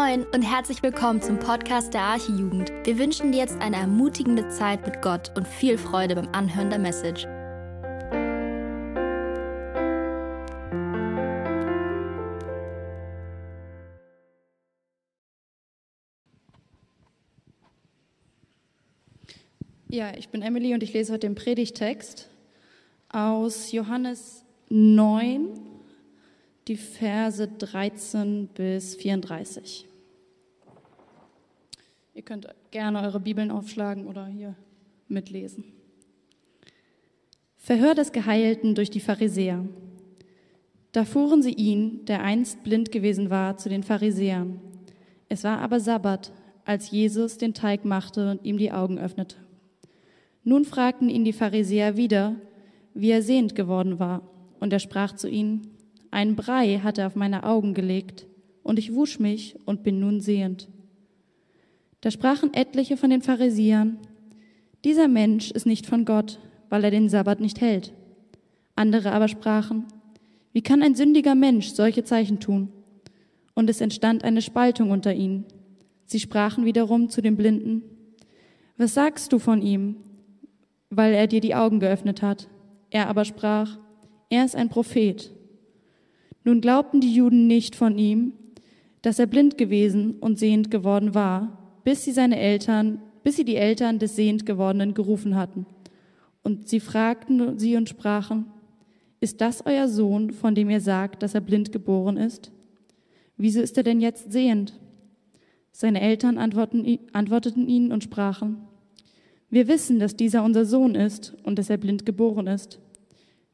Moin und herzlich willkommen zum Podcast der Archijugend. Wir wünschen dir jetzt eine ermutigende Zeit mit Gott und viel Freude beim Anhören der Message. Ja, ich bin Emily und ich lese heute den Predigtext aus Johannes 9, die Verse 13 bis 34. Ihr könnt gerne eure Bibeln aufschlagen oder hier mitlesen. Verhör des Geheilten durch die Pharisäer. Da fuhren sie ihn, der einst blind gewesen war, zu den Pharisäern. Es war aber Sabbat, als Jesus den Teig machte und ihm die Augen öffnete. Nun fragten ihn die Pharisäer wieder, wie er sehend geworden war. Und er sprach zu ihnen, ein Brei hat er auf meine Augen gelegt, und ich wusch mich und bin nun sehend. Da sprachen etliche von den Pharisäern, dieser Mensch ist nicht von Gott, weil er den Sabbat nicht hält. Andere aber sprachen, wie kann ein sündiger Mensch solche Zeichen tun? Und es entstand eine Spaltung unter ihnen. Sie sprachen wiederum zu den Blinden, was sagst du von ihm, weil er dir die Augen geöffnet hat? Er aber sprach, er ist ein Prophet. Nun glaubten die Juden nicht von ihm, dass er blind gewesen und sehend geworden war, bis sie seine Eltern, bis sie die Eltern des sehend gewordenen gerufen hatten. Und sie fragten sie und sprachen, ist das euer Sohn, von dem ihr sagt, dass er blind geboren ist? Wieso ist er denn jetzt sehend? Seine Eltern antworteten ihnen und sprachen, wir wissen, dass dieser unser Sohn ist und dass er blind geboren ist.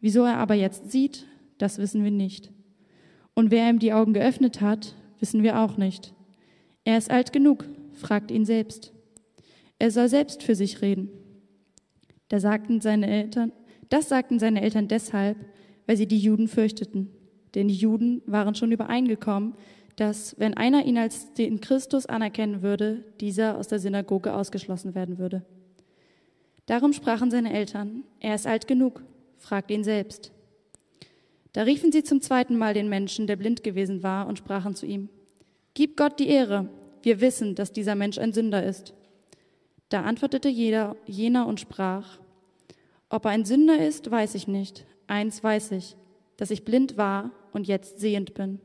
Wieso er aber jetzt sieht, das wissen wir nicht. Und wer ihm die Augen geöffnet hat, wissen wir auch nicht. Er ist alt genug, fragt ihn selbst. Er soll selbst für sich reden. Da sagten seine Eltern, das sagten seine Eltern deshalb, weil sie die Juden fürchteten. Denn die Juden waren schon übereingekommen, dass, wenn einer ihn als den Christus anerkennen würde, dieser aus der Synagoge ausgeschlossen werden würde. Darum sprachen seine Eltern, er ist alt genug, fragt ihn selbst. Da riefen sie zum zweiten Mal den Menschen, der blind gewesen war, und sprachen zu ihm, Gib Gott die Ehre, wir wissen, dass dieser Mensch ein Sünder ist. Da antwortete jeder, jener und sprach, Ob er ein Sünder ist, weiß ich nicht. Eins weiß ich, dass ich blind war und jetzt sehend bin.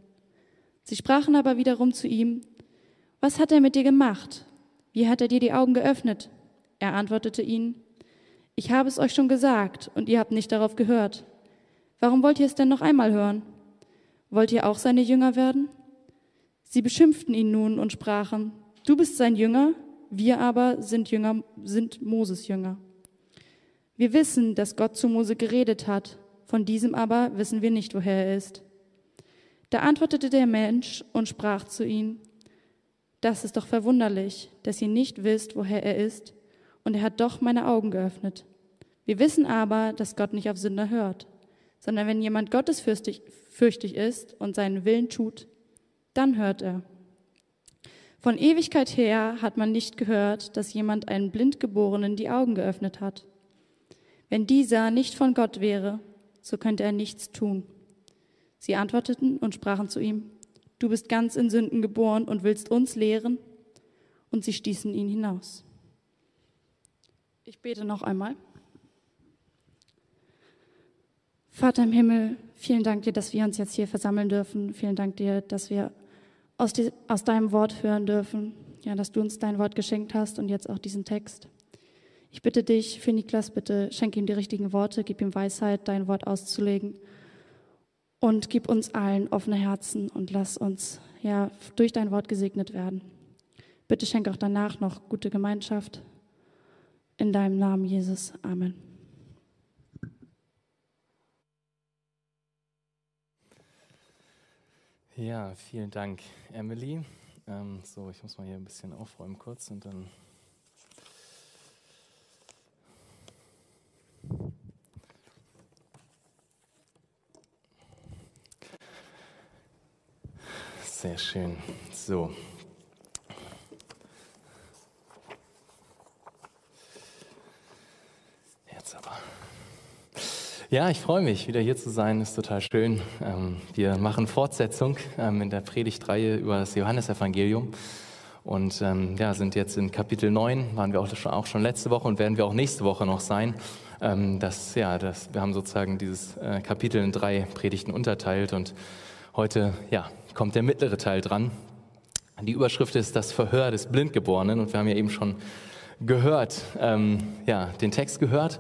Sie sprachen aber wiederum zu ihm, Was hat er mit dir gemacht? Wie hat er dir die Augen geöffnet? Er antwortete ihnen, Ich habe es euch schon gesagt, und ihr habt nicht darauf gehört. Warum wollt ihr es denn noch einmal hören? Wollt ihr auch seine Jünger werden? Sie beschimpften ihn nun und sprachen, du bist sein Jünger, wir aber sind Jünger, sind Moses Jünger. Wir wissen, dass Gott zu Mose geredet hat, von diesem aber wissen wir nicht, woher er ist. Da antwortete der Mensch und sprach zu ihnen, das ist doch verwunderlich, dass ihr nicht wisst, woher er ist, und er hat doch meine Augen geöffnet. Wir wissen aber, dass Gott nicht auf Sünder hört sondern wenn jemand gottesfürchtig fürchtig ist und seinen Willen tut, dann hört er. Von Ewigkeit her hat man nicht gehört, dass jemand einen Blindgeborenen die Augen geöffnet hat. Wenn dieser nicht von Gott wäre, so könnte er nichts tun. Sie antworteten und sprachen zu ihm, du bist ganz in Sünden geboren und willst uns lehren? Und sie stießen ihn hinaus. Ich bete noch einmal. Vater im Himmel, vielen Dank dir, dass wir uns jetzt hier versammeln dürfen. Vielen Dank dir, dass wir aus, die, aus deinem Wort hören dürfen. Ja, dass du uns dein Wort geschenkt hast und jetzt auch diesen Text. Ich bitte dich für Niklas, bitte schenk ihm die richtigen Worte, gib ihm Weisheit, dein Wort auszulegen und gib uns allen offene Herzen und lass uns ja durch dein Wort gesegnet werden. Bitte schenk auch danach noch gute Gemeinschaft. In deinem Namen, Jesus. Amen. Ja, vielen Dank, Emily. Ähm, so, ich muss mal hier ein bisschen aufräumen kurz und dann. Sehr schön. So. Jetzt aber. Ja, ich freue mich, wieder hier zu sein. Ist total schön. Ähm, wir machen Fortsetzung ähm, in der Predigtreihe über das Johannesevangelium und ähm, ja, sind jetzt in Kapitel 9, waren wir auch schon, letzte Woche und werden wir auch nächste Woche noch sein. Das, ja, das, wir haben sozusagen dieses äh, Kapitel in drei Predigten unterteilt und heute ja, kommt der mittlere Teil dran. Die Überschrift ist das Verhör des Blindgeborenen und wir haben ja eben schon gehört, ja, den Text gehört.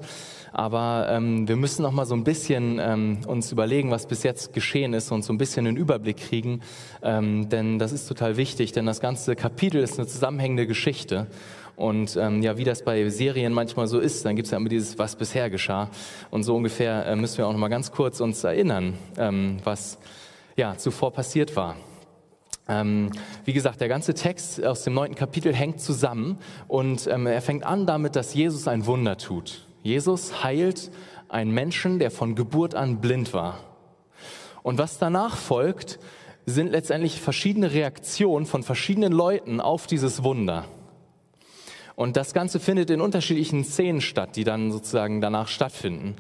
Aber ähm, wir müssen noch mal so ein bisschen ähm, uns überlegen, was bis jetzt geschehen ist und so ein bisschen einen Überblick kriegen, ähm, denn das ist total wichtig, denn das ganze Kapitel ist eine zusammenhängende Geschichte. Und ähm, ja, wie das bei Serien manchmal so ist, dann gibt es ja immer dieses, was bisher geschah. Und so ungefähr äh, müssen wir auch noch mal ganz kurz uns erinnern, ähm, was ja zuvor passiert war. Ähm, wie gesagt, der ganze Text aus dem neunten Kapitel hängt zusammen und ähm, er fängt an damit, dass Jesus ein Wunder tut. Jesus heilt einen Menschen, der von Geburt an blind war. Und was danach folgt, sind letztendlich verschiedene Reaktionen von verschiedenen Leuten auf dieses Wunder. Und das Ganze findet in unterschiedlichen Szenen statt, die dann sozusagen danach stattfinden.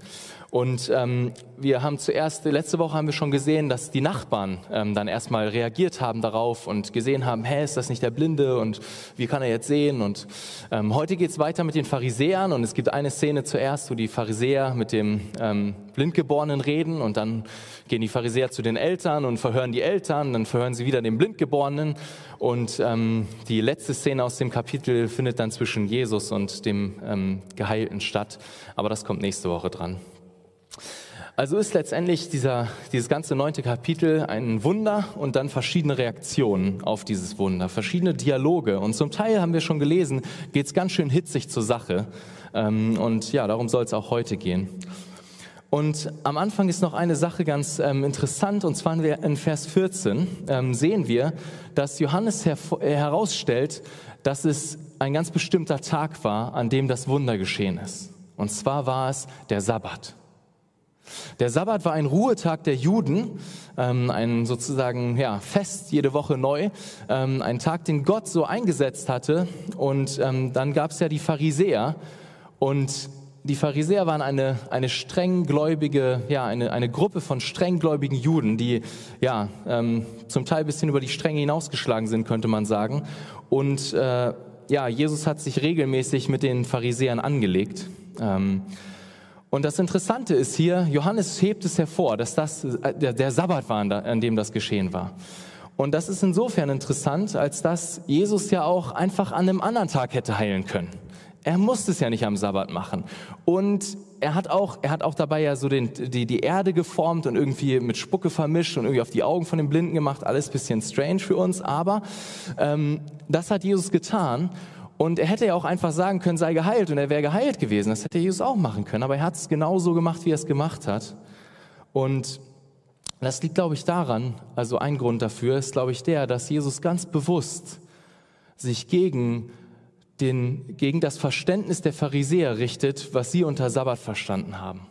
Und ähm, wir haben zuerst, letzte Woche haben wir schon gesehen, dass die Nachbarn ähm, dann erstmal reagiert haben darauf und gesehen haben, hä, ist das nicht der Blinde und wie kann er jetzt sehen? Und ähm, heute geht's weiter mit den Pharisäern und es gibt eine Szene zuerst, wo die Pharisäer mit dem ähm, Blindgeborenen reden und dann gehen die Pharisäer zu den Eltern und verhören die Eltern, dann verhören sie wieder den Blindgeborenen und ähm, die letzte Szene aus dem Kapitel findet dann zwischen Jesus und dem ähm, Geheilten statt, aber das kommt nächste Woche dran. Also ist letztendlich dieser, dieses ganze neunte Kapitel ein Wunder und dann verschiedene Reaktionen auf dieses Wunder, verschiedene Dialoge. Und zum Teil haben wir schon gelesen, geht es ganz schön hitzig zur Sache. Ähm, und ja, darum soll es auch heute gehen. Und am Anfang ist noch eine Sache ganz ähm, interessant, und zwar in Vers 14 ähm, sehen wir, dass Johannes her herausstellt, dass es ein ganz bestimmter Tag war, an dem das Wunder geschehen ist. Und zwar war es der Sabbat. Der Sabbat war ein Ruhetag der Juden, ähm, ein sozusagen ja, Fest jede Woche neu, ähm, ein Tag, den Gott so eingesetzt hatte. Und ähm, dann gab es ja die Pharisäer und die Pharisäer waren eine, eine strenggläubige, ja, eine, eine Gruppe von strenggläubigen Juden, die ja, ähm, zum Teil bisschen über die Stränge hinausgeschlagen sind, könnte man sagen. Und äh, ja, Jesus hat sich regelmäßig mit den Pharisäern angelegt. Und das Interessante ist hier, Johannes hebt es hervor, dass das äh, der, der Sabbat war, an dem das geschehen war. Und das ist insofern interessant, als dass Jesus ja auch einfach an einem anderen Tag hätte heilen können. Er musste es ja nicht am Sabbat machen. Und er hat auch, er hat auch dabei ja so den, die, die Erde geformt und irgendwie mit Spucke vermischt und irgendwie auf die Augen von den Blinden gemacht. Alles bisschen strange für uns, aber ähm, das hat Jesus getan. Und er hätte ja auch einfach sagen können, sei geheilt und er wäre geheilt gewesen. Das hätte Jesus auch machen können. Aber er hat es genauso gemacht, wie er es gemacht hat. Und das liegt, glaube ich, daran, also ein Grund dafür ist, glaube ich, der, dass Jesus ganz bewusst sich gegen, den, gegen das Verständnis der Pharisäer richtet, was sie unter Sabbat verstanden haben.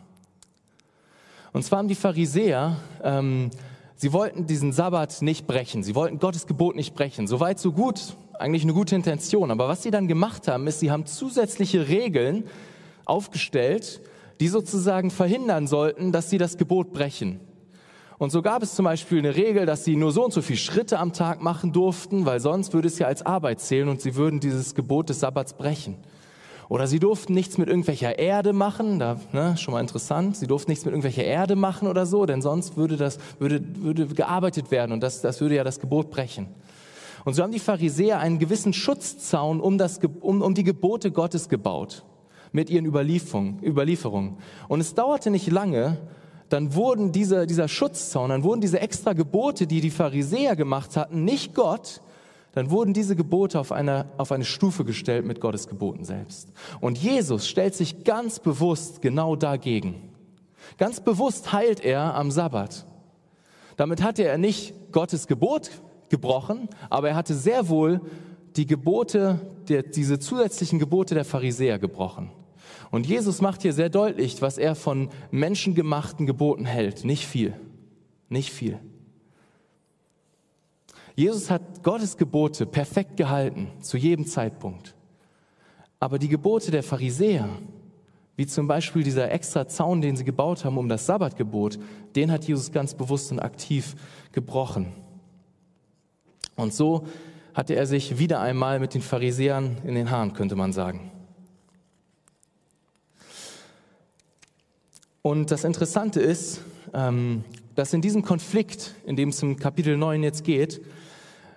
Und zwar haben die Pharisäer, ähm, sie wollten diesen Sabbat nicht brechen, sie wollten Gottes Gebot nicht brechen. Soweit, so gut eigentlich eine gute Intention. Aber was sie dann gemacht haben, ist, sie haben zusätzliche Regeln aufgestellt, die sozusagen verhindern sollten, dass sie das Gebot brechen. Und so gab es zum Beispiel eine Regel, dass sie nur so und so viele Schritte am Tag machen durften, weil sonst würde es ja als Arbeit zählen und sie würden dieses Gebot des Sabbats brechen. Oder sie durften nichts mit irgendwelcher Erde machen, da, ne, schon mal interessant, sie durften nichts mit irgendwelcher Erde machen oder so, denn sonst würde das, würde, würde gearbeitet werden und das, das würde ja das Gebot brechen. Und so haben die Pharisäer einen gewissen Schutzzaun um, das, um, um die Gebote Gottes gebaut mit ihren Überlieferungen. Und es dauerte nicht lange, dann wurden diese, dieser Schutzzaun, dann wurden diese extra Gebote, die die Pharisäer gemacht hatten, nicht Gott, dann wurden diese Gebote auf eine, auf eine Stufe gestellt mit Gottes Geboten selbst. Und Jesus stellt sich ganz bewusst genau dagegen. Ganz bewusst heilt er am Sabbat. Damit hatte er nicht Gottes Gebot gebrochen, aber er hatte sehr wohl die Gebote, der, diese zusätzlichen Gebote der Pharisäer gebrochen. Und Jesus macht hier sehr deutlich, was er von menschengemachten Geboten hält. Nicht viel. Nicht viel. Jesus hat Gottes Gebote perfekt gehalten, zu jedem Zeitpunkt. Aber die Gebote der Pharisäer, wie zum Beispiel dieser extra Zaun, den sie gebaut haben um das Sabbatgebot, den hat Jesus ganz bewusst und aktiv gebrochen. Und so hatte er sich wieder einmal mit den Pharisäern in den Haaren, könnte man sagen. Und das Interessante ist, ähm, dass in diesem Konflikt, in dem es im Kapitel 9 jetzt geht,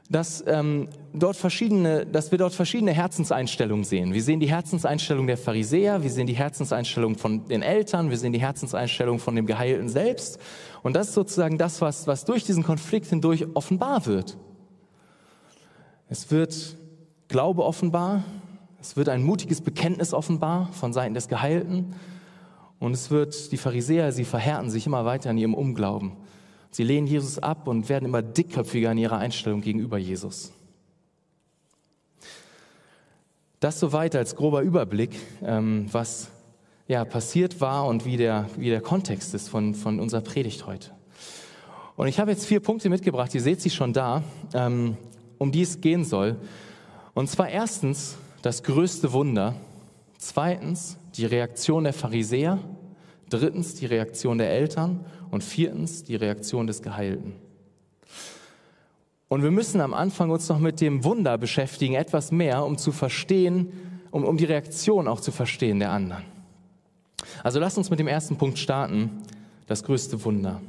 dass, ähm, dort verschiedene, dass wir dort verschiedene Herzenseinstellungen sehen. Wir sehen die Herzenseinstellung der Pharisäer, wir sehen die Herzenseinstellung von den Eltern, wir sehen die Herzenseinstellung von dem Geheilten selbst. Und das ist sozusagen das, was, was durch diesen Konflikt hindurch offenbar wird. Es wird Glaube offenbar, es wird ein mutiges Bekenntnis offenbar von Seiten des Geheilten und es wird die Pharisäer, sie verhärten sich immer weiter in ihrem Unglauben. Sie lehnen Jesus ab und werden immer dickköpfiger in ihrer Einstellung gegenüber Jesus. Das soweit als grober Überblick, ähm, was ja, passiert war und wie der, wie der Kontext ist von, von unserer Predigt heute. Und ich habe jetzt vier Punkte mitgebracht, ihr seht sie schon da, ähm, um die es gehen soll. Und zwar erstens das größte Wunder, zweitens die Reaktion der Pharisäer, drittens die Reaktion der Eltern und viertens die Reaktion des Geheilten. Und wir müssen am Anfang uns noch mit dem Wunder beschäftigen, etwas mehr, um zu verstehen, um, um die Reaktion auch zu verstehen der anderen. Also lasst uns mit dem ersten Punkt starten, das größte Wunder.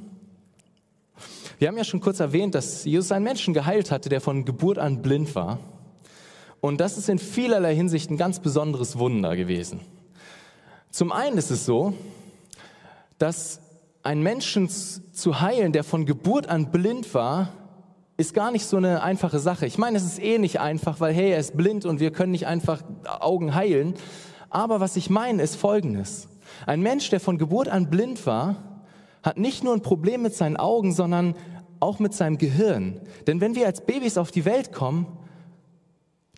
Wir haben ja schon kurz erwähnt, dass Jesus einen Menschen geheilt hatte, der von Geburt an blind war. Und das ist in vielerlei Hinsicht ein ganz besonderes Wunder gewesen. Zum einen ist es so, dass einen Menschen zu heilen, der von Geburt an blind war, ist gar nicht so eine einfache Sache. Ich meine, es ist eh nicht einfach, weil hey, er ist blind und wir können nicht einfach Augen heilen. Aber was ich meine, ist Folgendes. Ein Mensch, der von Geburt an blind war, hat nicht nur ein Problem mit seinen Augen, sondern auch mit seinem Gehirn. Denn wenn wir als Babys auf die Welt kommen,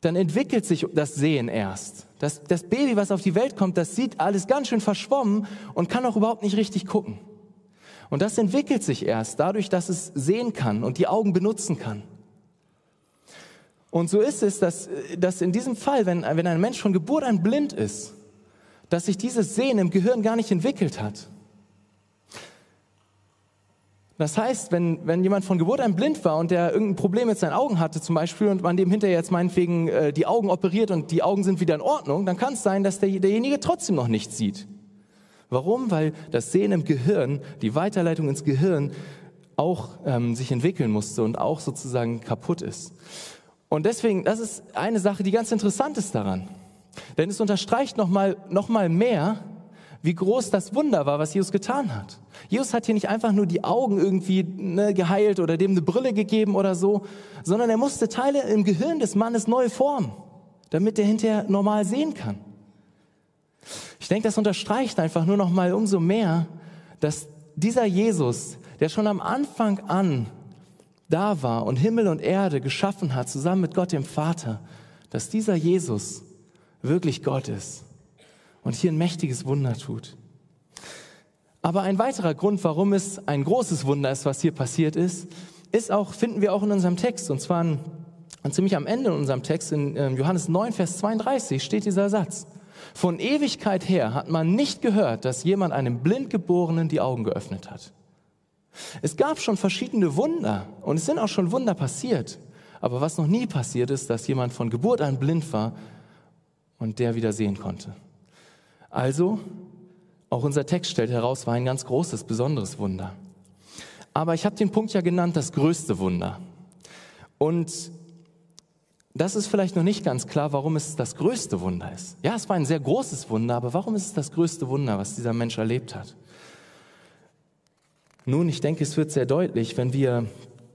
dann entwickelt sich das Sehen erst. Das, das Baby, was auf die Welt kommt, das sieht alles ganz schön verschwommen und kann auch überhaupt nicht richtig gucken. Und das entwickelt sich erst dadurch, dass es sehen kann und die Augen benutzen kann. Und so ist es, dass, dass in diesem Fall, wenn, wenn ein Mensch von Geburt an blind ist, dass sich dieses Sehen im Gehirn gar nicht entwickelt hat. Das heißt, wenn, wenn jemand von Geburt an blind war und der irgendein Problem mit seinen Augen hatte zum Beispiel und man dem hinterher jetzt meinetwegen äh, die Augen operiert und die Augen sind wieder in Ordnung, dann kann es sein, dass der, derjenige trotzdem noch nichts sieht. Warum? Weil das Sehen im Gehirn, die Weiterleitung ins Gehirn auch ähm, sich entwickeln musste und auch sozusagen kaputt ist. Und deswegen, das ist eine Sache, die ganz interessant ist daran. Denn es unterstreicht nochmal noch mal mehr, wie groß das Wunder war, was Jesus getan hat. Jesus hat hier nicht einfach nur die Augen irgendwie ne, geheilt oder dem eine Brille gegeben oder so, sondern er musste Teile im Gehirn des Mannes neu formen, damit er hinterher normal sehen kann. Ich denke, das unterstreicht einfach nur noch mal umso mehr, dass dieser Jesus, der schon am Anfang an da war und Himmel und Erde geschaffen hat, zusammen mit Gott dem Vater, dass dieser Jesus wirklich Gott ist und hier ein mächtiges Wunder tut. Aber ein weiterer Grund, warum es ein großes Wunder ist, was hier passiert ist, ist auch, finden wir auch in unserem Text. Und zwar an, ziemlich am Ende in unserem Text, in ähm, Johannes 9, Vers 32, steht dieser Satz. Von Ewigkeit her hat man nicht gehört, dass jemand einem Blindgeborenen die Augen geöffnet hat. Es gab schon verschiedene Wunder und es sind auch schon Wunder passiert. Aber was noch nie passiert ist, dass jemand von Geburt an blind war und der wieder sehen konnte. Also, auch unser Text stellt heraus, war ein ganz großes, besonderes Wunder. Aber ich habe den Punkt ja genannt, das größte Wunder. Und das ist vielleicht noch nicht ganz klar, warum es das größte Wunder ist. Ja, es war ein sehr großes Wunder, aber warum ist es das größte Wunder, was dieser Mensch erlebt hat? Nun, ich denke, es wird sehr deutlich, wenn wir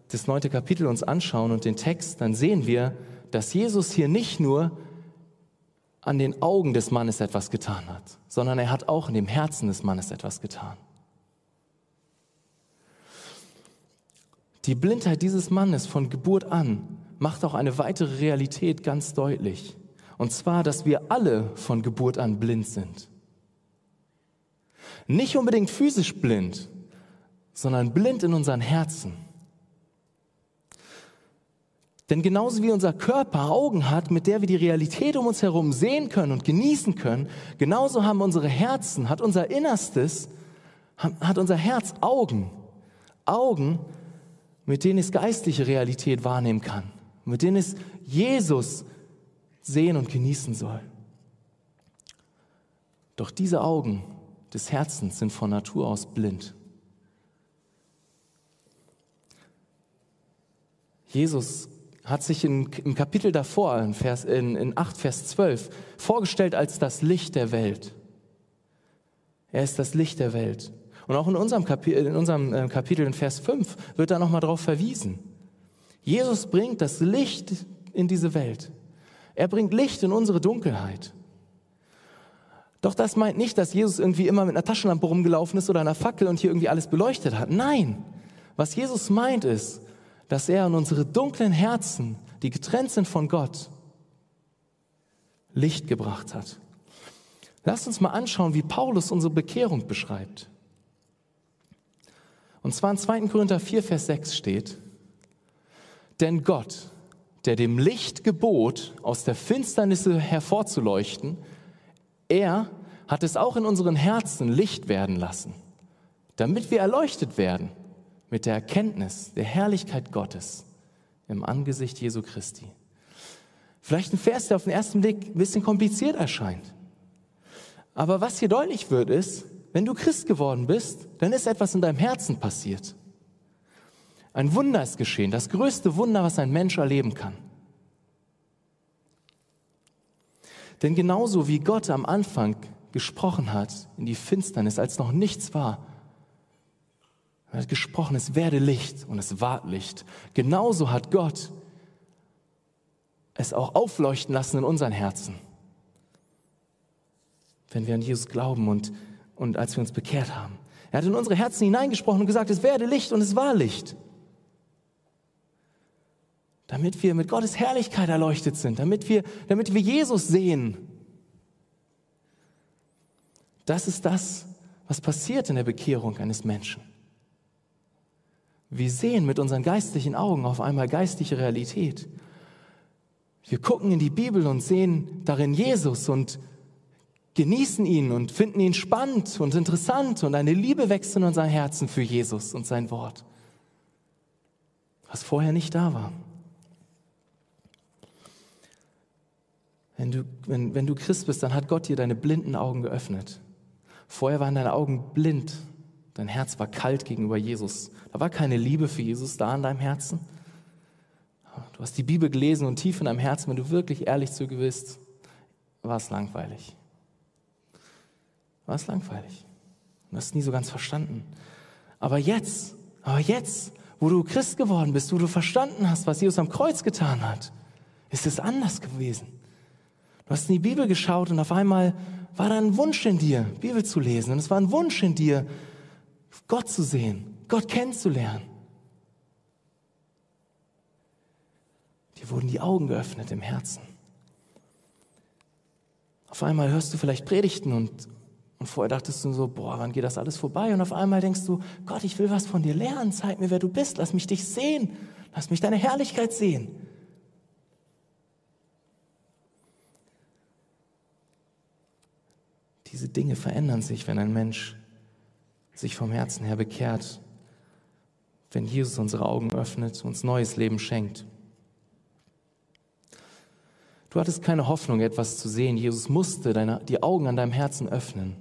das neunte Kapitel uns anschauen und den Text, dann sehen wir, dass Jesus hier nicht nur an den Augen des Mannes etwas getan hat, sondern er hat auch in dem Herzen des Mannes etwas getan. Die Blindheit dieses Mannes von Geburt an macht auch eine weitere Realität ganz deutlich. Und zwar, dass wir alle von Geburt an blind sind. Nicht unbedingt physisch blind, sondern blind in unseren Herzen. Denn genauso wie unser Körper Augen hat, mit der wir die Realität um uns herum sehen können und genießen können, genauso haben unsere Herzen, hat unser Innerstes, hat unser Herz Augen. Augen, mit denen es geistliche Realität wahrnehmen kann, mit denen es Jesus sehen und genießen soll. Doch diese Augen des Herzens sind von Natur aus blind. Jesus hat sich in, im Kapitel davor, in, Vers, in, in 8, Vers 12, vorgestellt als das Licht der Welt. Er ist das Licht der Welt. Und auch in unserem, Kapitel, in unserem äh, Kapitel in Vers 5 wird da nochmal darauf verwiesen. Jesus bringt das Licht in diese Welt. Er bringt Licht in unsere Dunkelheit. Doch das meint nicht, dass Jesus irgendwie immer mit einer Taschenlampe rumgelaufen ist oder einer Fackel und hier irgendwie alles beleuchtet hat. Nein, was Jesus meint ist, dass er in unsere dunklen Herzen, die getrennt sind von Gott, Licht gebracht hat. Lasst uns mal anschauen, wie Paulus unsere Bekehrung beschreibt. Und zwar in 2. Korinther 4, Vers 6 steht, denn Gott, der dem Licht gebot, aus der Finsternis hervorzuleuchten, er hat es auch in unseren Herzen Licht werden lassen, damit wir erleuchtet werden mit der Erkenntnis der Herrlichkeit Gottes im Angesicht Jesu Christi. Vielleicht ein Vers, der auf den ersten Blick ein bisschen kompliziert erscheint. Aber was hier deutlich wird, ist, wenn du Christ geworden bist, dann ist etwas in deinem Herzen passiert. Ein Wunder ist geschehen, das größte Wunder, was ein Mensch erleben kann. Denn genauso wie Gott am Anfang gesprochen hat in die Finsternis, als noch nichts war, er hat gesprochen, es werde Licht und es ward Licht. Genauso hat Gott es auch aufleuchten lassen in unseren Herzen. Wenn wir an Jesus glauben und, und als wir uns bekehrt haben. Er hat in unsere Herzen hineingesprochen und gesagt, es werde Licht und es war Licht. Damit wir mit Gottes Herrlichkeit erleuchtet sind, damit wir, damit wir Jesus sehen. Das ist das, was passiert in der Bekehrung eines Menschen. Wir sehen mit unseren geistlichen Augen auf einmal geistliche Realität. Wir gucken in die Bibel und sehen darin Jesus und genießen ihn und finden ihn spannend und interessant und eine Liebe wächst in unserem Herzen für Jesus und sein Wort, was vorher nicht da war. Wenn du, wenn, wenn du Christ bist, dann hat Gott dir deine blinden Augen geöffnet. Vorher waren deine Augen blind Dein Herz war kalt gegenüber Jesus. Da war keine Liebe für Jesus da in deinem Herzen. Du hast die Bibel gelesen und tief in deinem Herzen, wenn du wirklich ehrlich zu bist, war es langweilig. War es langweilig. Du hast es nie so ganz verstanden. Aber jetzt, aber jetzt, wo du Christ geworden bist, wo du verstanden hast, was Jesus am Kreuz getan hat, ist es anders gewesen. Du hast in die Bibel geschaut und auf einmal war da ein Wunsch in dir, Bibel zu lesen. Und es war ein Wunsch in dir, Gott zu sehen, Gott kennenzulernen. Dir wurden die Augen geöffnet im Herzen. Auf einmal hörst du vielleicht Predigten und, und vorher dachtest du so, boah, wann geht das alles vorbei? Und auf einmal denkst du, Gott, ich will was von dir lernen, zeig mir, wer du bist, lass mich dich sehen, lass mich deine Herrlichkeit sehen. Diese Dinge verändern sich, wenn ein Mensch sich vom Herzen her bekehrt, wenn Jesus unsere Augen öffnet, uns neues Leben schenkt. Du hattest keine Hoffnung, etwas zu sehen. Jesus musste deine, die Augen an deinem Herzen öffnen.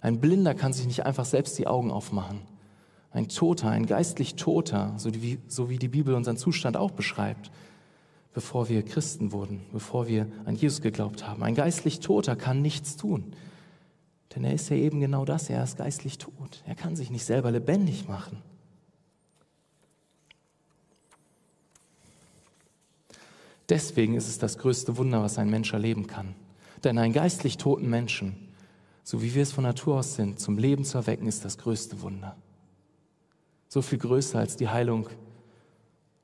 Ein Blinder kann sich nicht einfach selbst die Augen aufmachen. Ein Toter, ein geistlich Toter, so wie, so wie die Bibel unseren Zustand auch beschreibt, bevor wir Christen wurden, bevor wir an Jesus geglaubt haben. Ein geistlich Toter kann nichts tun. Denn er ist ja eben genau das, er ist geistlich tot. Er kann sich nicht selber lebendig machen. Deswegen ist es das größte Wunder, was ein Mensch erleben kann. Denn einen geistlich toten Menschen, so wie wir es von Natur aus sind, zum Leben zu erwecken, ist das größte Wunder. So viel größer als die Heilung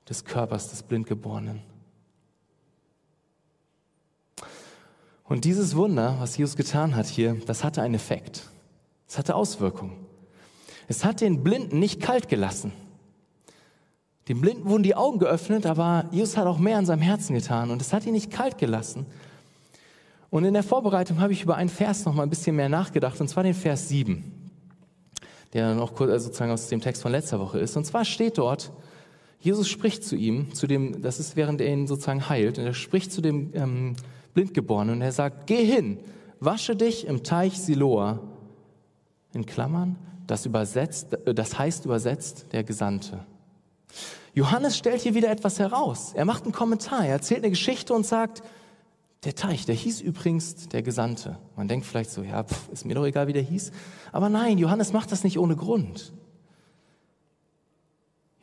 des Körpers des Blindgeborenen. Und dieses Wunder, was Jesus getan hat hier, das hatte einen Effekt. Es hatte Auswirkungen. Es hat den Blinden nicht kalt gelassen. Dem Blinden wurden die Augen geöffnet, aber Jesus hat auch mehr an seinem Herzen getan und es hat ihn nicht kalt gelassen. Und in der Vorbereitung habe ich über einen Vers noch mal ein bisschen mehr nachgedacht, und zwar den Vers 7, der noch kurz also sozusagen aus dem Text von letzter Woche ist. Und zwar steht dort, Jesus spricht zu ihm, zu dem, das ist während er ihn sozusagen heilt, und er spricht zu dem ähm, Blindgeborenen und er sagt, geh hin, wasche dich im Teich Siloa, in Klammern, das, übersetzt, das heißt übersetzt der Gesandte. Johannes stellt hier wieder etwas heraus. Er macht einen Kommentar, er erzählt eine Geschichte und sagt, der Teich, der hieß übrigens der Gesandte. Man denkt vielleicht so, ja, pff, ist mir doch egal, wie der hieß. Aber nein, Johannes macht das nicht ohne Grund.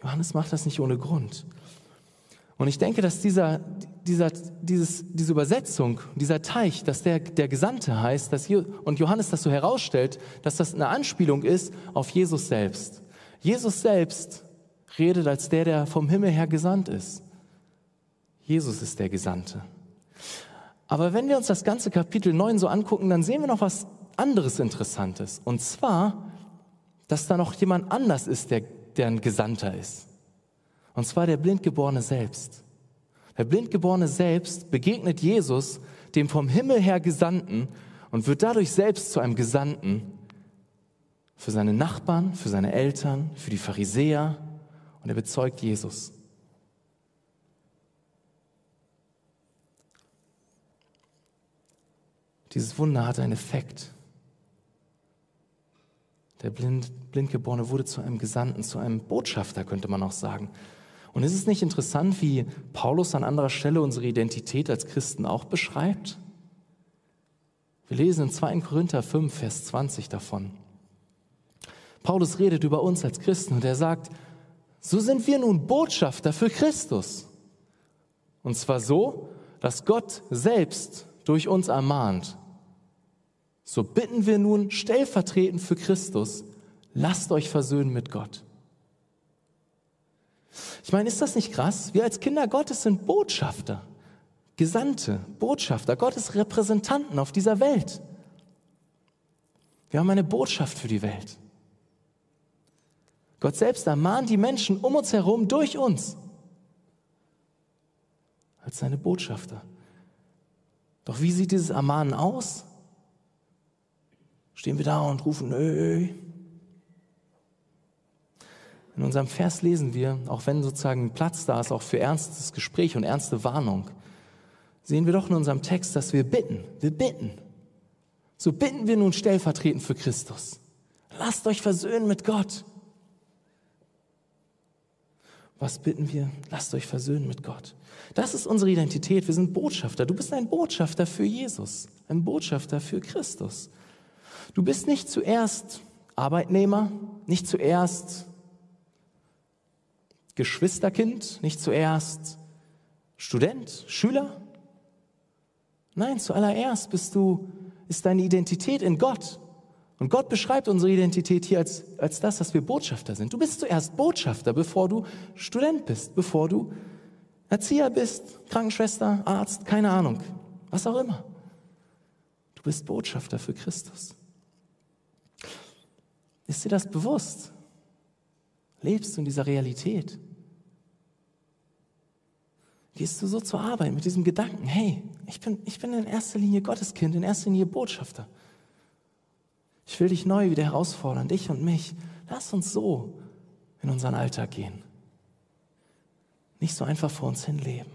Johannes macht das nicht ohne Grund. Und ich denke, dass dieser, dieser, dieses, diese Übersetzung, dieser Teich, dass der, der Gesandte heißt, dass hier, und Johannes das so herausstellt, dass das eine Anspielung ist auf Jesus selbst. Jesus selbst redet als der, der vom Himmel her gesandt ist. Jesus ist der Gesandte. Aber wenn wir uns das ganze Kapitel 9 so angucken, dann sehen wir noch was anderes Interessantes. Und zwar, dass da noch jemand anders ist, der, der ein Gesandter ist. Und zwar der Blindgeborene selbst. Der Blindgeborene selbst begegnet Jesus, dem vom Himmel her Gesandten, und wird dadurch selbst zu einem Gesandten für seine Nachbarn, für seine Eltern, für die Pharisäer, und er bezeugt Jesus. Dieses Wunder hatte einen Effekt. Der Blind, Blindgeborene wurde zu einem Gesandten, zu einem Botschafter, könnte man auch sagen. Und ist es nicht interessant, wie Paulus an anderer Stelle unsere Identität als Christen auch beschreibt? Wir lesen in 2. Korinther 5, Vers 20 davon. Paulus redet über uns als Christen und er sagt, so sind wir nun Botschafter für Christus. Und zwar so, dass Gott selbst durch uns ermahnt. So bitten wir nun stellvertretend für Christus, lasst euch versöhnen mit Gott. Ich meine, ist das nicht krass? Wir als Kinder Gottes sind Botschafter, Gesandte, Botschafter, Gottes Repräsentanten auf dieser Welt. Wir haben eine Botschaft für die Welt. Gott selbst ermahnt die Menschen um uns herum durch uns als seine Botschafter. Doch wie sieht dieses Ermahnen aus? Stehen wir da und rufen, nö, in unserem Vers lesen wir, auch wenn sozusagen Platz da ist, auch für ernstes Gespräch und ernste Warnung, sehen wir doch in unserem Text, dass wir bitten. Wir bitten. So bitten wir nun stellvertretend für Christus. Lasst euch versöhnen mit Gott. Was bitten wir? Lasst euch versöhnen mit Gott. Das ist unsere Identität. Wir sind Botschafter. Du bist ein Botschafter für Jesus, ein Botschafter für Christus. Du bist nicht zuerst Arbeitnehmer, nicht zuerst Geschwisterkind, nicht zuerst Student, Schüler. Nein, zuallererst bist du, ist deine Identität in Gott. Und Gott beschreibt unsere Identität hier als, als das, dass wir Botschafter sind. Du bist zuerst Botschafter, bevor du Student bist, bevor du Erzieher bist, Krankenschwester, Arzt, keine Ahnung, was auch immer. Du bist Botschafter für Christus. Ist dir das bewusst? Lebst du in dieser Realität? Gehst du so zur Arbeit mit diesem Gedanken, hey, ich bin, ich bin in erster Linie Gotteskind, in erster Linie Botschafter. Ich will dich neu wieder herausfordern, dich und mich. Lass uns so in unseren Alltag gehen. Nicht so einfach vor uns hin leben,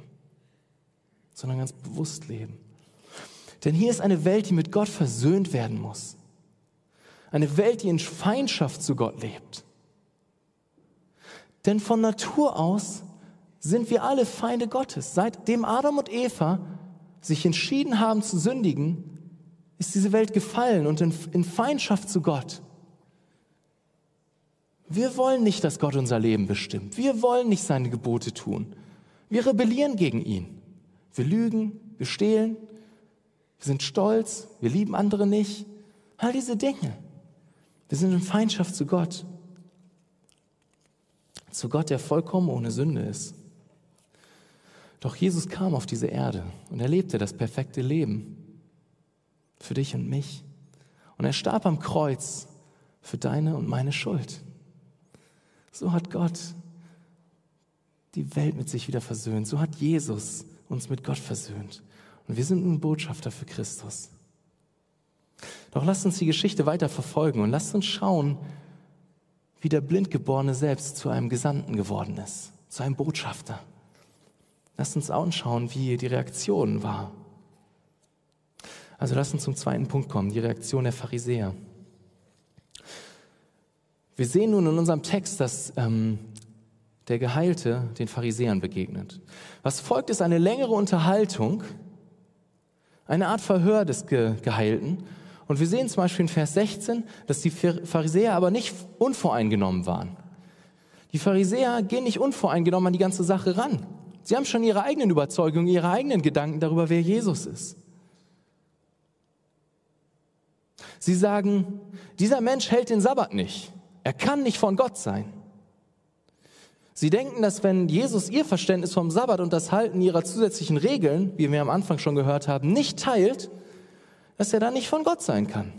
sondern ganz bewusst leben. Denn hier ist eine Welt, die mit Gott versöhnt werden muss. Eine Welt, die in Feindschaft zu Gott lebt. Denn von Natur aus sind wir alle Feinde Gottes. Seitdem Adam und Eva sich entschieden haben zu sündigen, ist diese Welt gefallen und in, in, Feindschaft zu Gott. Wir wollen nicht, dass Gott unser Leben bestimmt. Wir wollen nicht seine Gebote tun. Wir rebellieren gegen ihn. Wir lügen, wir stehlen, wir sind stolz, wir lieben andere nicht. All diese Dinge. Wir sind in Feindschaft zu Gott zu Gott, der vollkommen ohne Sünde ist. Doch Jesus kam auf diese Erde und er lebte das perfekte Leben für dich und mich. Und er starb am Kreuz für deine und meine Schuld. So hat Gott die Welt mit sich wieder versöhnt. So hat Jesus uns mit Gott versöhnt. Und wir sind nun Botschafter für Christus. Doch lasst uns die Geschichte weiter verfolgen und lasst uns schauen, wie der Blindgeborene selbst zu einem Gesandten geworden ist, zu einem Botschafter. Lasst uns anschauen, wie die Reaktion war. Also lasst uns zum zweiten Punkt kommen, die Reaktion der Pharisäer. Wir sehen nun in unserem Text, dass ähm, der Geheilte den Pharisäern begegnet. Was folgt, ist eine längere Unterhaltung, eine Art Verhör des Ge Geheilten. Und wir sehen zum Beispiel in Vers 16, dass die Pharisäer aber nicht unvoreingenommen waren. Die Pharisäer gehen nicht unvoreingenommen an die ganze Sache ran. Sie haben schon ihre eigenen Überzeugungen, ihre eigenen Gedanken darüber, wer Jesus ist. Sie sagen, dieser Mensch hält den Sabbat nicht. Er kann nicht von Gott sein. Sie denken, dass wenn Jesus ihr Verständnis vom Sabbat und das Halten ihrer zusätzlichen Regeln, wie wir am Anfang schon gehört haben, nicht teilt, dass er dann nicht von Gott sein kann.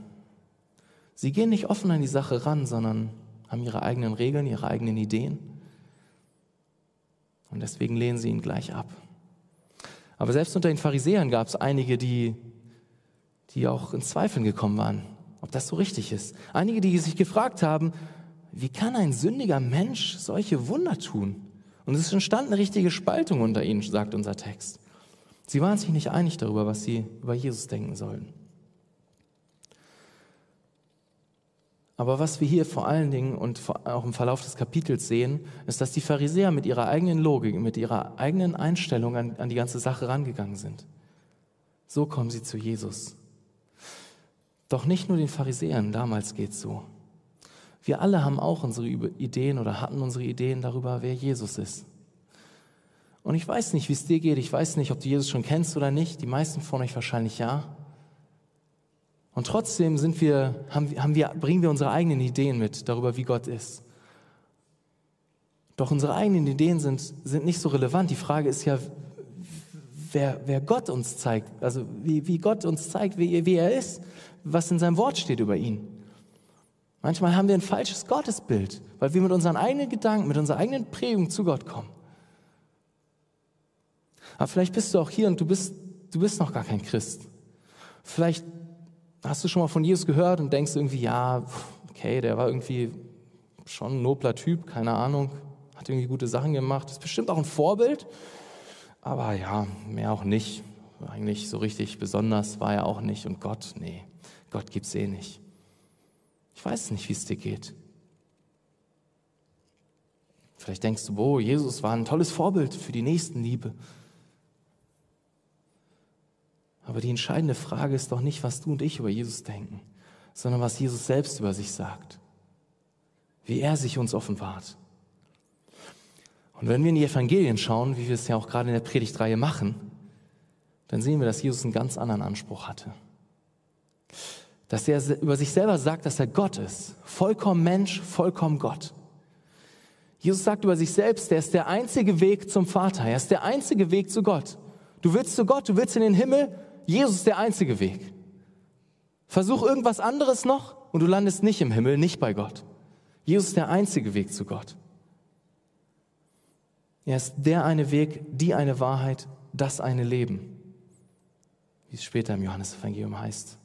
Sie gehen nicht offen an die Sache ran, sondern haben ihre eigenen Regeln, ihre eigenen Ideen. Und deswegen lehnen sie ihn gleich ab. Aber selbst unter den Pharisäern gab es einige, die, die auch in Zweifeln gekommen waren, ob das so richtig ist. Einige, die sich gefragt haben, wie kann ein sündiger Mensch solche Wunder tun? Und es entstand eine richtige Spaltung unter ihnen, sagt unser Text. Sie waren sich nicht einig darüber, was sie über Jesus denken sollen. Aber was wir hier vor allen Dingen und auch im Verlauf des Kapitels sehen, ist, dass die Pharisäer mit ihrer eigenen Logik, mit ihrer eigenen Einstellung an, an die ganze Sache rangegangen sind. So kommen sie zu Jesus. Doch nicht nur den Pharisäern, damals geht es so. Wir alle haben auch unsere Ideen oder hatten unsere Ideen darüber, wer Jesus ist. Und ich weiß nicht, wie es dir geht. Ich weiß nicht, ob du Jesus schon kennst oder nicht. Die meisten von euch wahrscheinlich ja. Und trotzdem sind wir, haben, wir, bringen wir unsere eigenen Ideen mit darüber, wie Gott ist. Doch unsere eigenen Ideen sind, sind nicht so relevant. Die Frage ist ja, wer, wer Gott uns zeigt, also wie, wie Gott uns zeigt, wie, wie er ist, was in seinem Wort steht über ihn. Manchmal haben wir ein falsches Gottesbild, weil wir mit unseren eigenen Gedanken, mit unserer eigenen Prägung zu Gott kommen. Aber vielleicht bist du auch hier und du bist, du bist noch gar kein Christ. Vielleicht hast du schon mal von Jesus gehört und denkst irgendwie, ja, okay, der war irgendwie schon ein nobler Typ, keine Ahnung, hat irgendwie gute Sachen gemacht, ist bestimmt auch ein Vorbild, aber ja, mehr auch nicht. Eigentlich so richtig besonders war er auch nicht und Gott, nee, Gott gibt's eh nicht. Ich weiß nicht, wie es dir geht. Vielleicht denkst du, oh, Jesus war ein tolles Vorbild für die Nächstenliebe. Aber die entscheidende Frage ist doch nicht, was du und ich über Jesus denken, sondern was Jesus selbst über sich sagt. Wie er sich uns offenbart. Und wenn wir in die Evangelien schauen, wie wir es ja auch gerade in der Predigtreihe machen, dann sehen wir, dass Jesus einen ganz anderen Anspruch hatte dass er über sich selber sagt, dass er Gott ist. Vollkommen Mensch, vollkommen Gott. Jesus sagt über sich selbst, er ist der einzige Weg zum Vater. Er ist der einzige Weg zu Gott. Du willst zu Gott, du willst in den Himmel. Jesus ist der einzige Weg. Versuch irgendwas anderes noch und du landest nicht im Himmel, nicht bei Gott. Jesus ist der einzige Weg zu Gott. Er ist der eine Weg, die eine Wahrheit, das eine Leben, wie es später im Johannesevangelium heißt.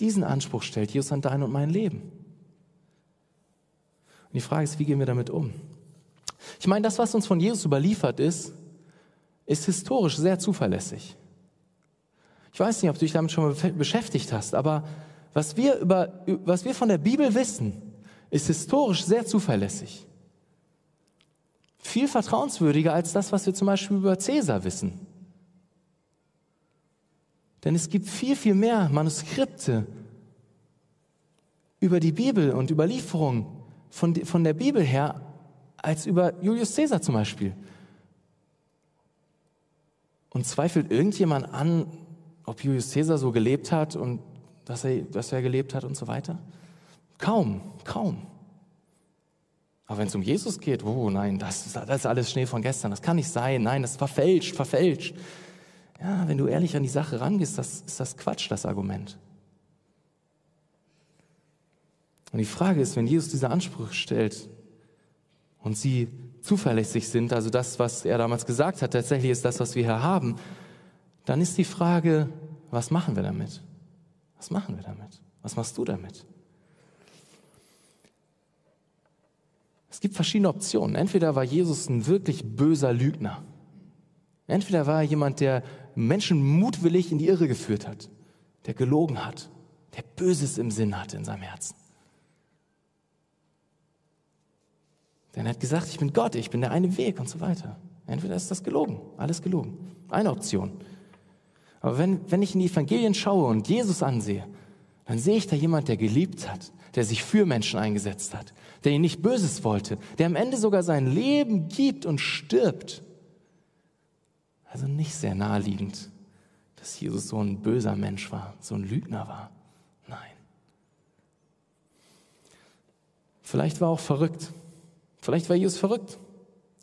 Diesen Anspruch stellt Jesus an dein und mein Leben. Und die Frage ist, wie gehen wir damit um? Ich meine, das, was uns von Jesus überliefert ist, ist historisch sehr zuverlässig. Ich weiß nicht, ob du dich damit schon mal beschäftigt hast, aber was wir, über, was wir von der Bibel wissen, ist historisch sehr zuverlässig. Viel vertrauenswürdiger als das, was wir zum Beispiel über Cäsar wissen. Denn es gibt viel, viel mehr Manuskripte über die Bibel und Überlieferungen von, von der Bibel her als über Julius Caesar zum Beispiel. Und zweifelt irgendjemand an, ob Julius Caesar so gelebt hat und dass er, dass er gelebt hat und so weiter? Kaum, kaum. Aber wenn es um Jesus geht, oh nein, das, das ist alles Schnee von gestern, das kann nicht sein, nein, das ist verfälscht, verfälscht. Ja, wenn du ehrlich an die Sache rangehst, das, ist das Quatsch, das Argument. Und die Frage ist, wenn Jesus diese Ansprüche stellt und sie zuverlässig sind, also das, was er damals gesagt hat, tatsächlich ist das, was wir hier haben, dann ist die Frage, was machen wir damit? Was machen wir damit? Was machst du damit? Es gibt verschiedene Optionen. Entweder war Jesus ein wirklich böser Lügner. Entweder war er jemand, der Menschen mutwillig in die Irre geführt hat, der gelogen hat, der Böses im Sinn hatte in seinem Herzen. Denn er hat gesagt, ich bin Gott, ich bin der eine Weg und so weiter. Entweder ist das gelogen, alles gelogen. Eine Option. Aber wenn, wenn ich in die Evangelien schaue und Jesus ansehe, dann sehe ich da jemand, der geliebt hat, der sich für Menschen eingesetzt hat, der ihnen nicht Böses wollte, der am Ende sogar sein Leben gibt und stirbt. Also nicht sehr naheliegend, dass Jesus so ein böser Mensch war, so ein Lügner war. Nein. Vielleicht war er auch verrückt. Vielleicht war Jesus verrückt.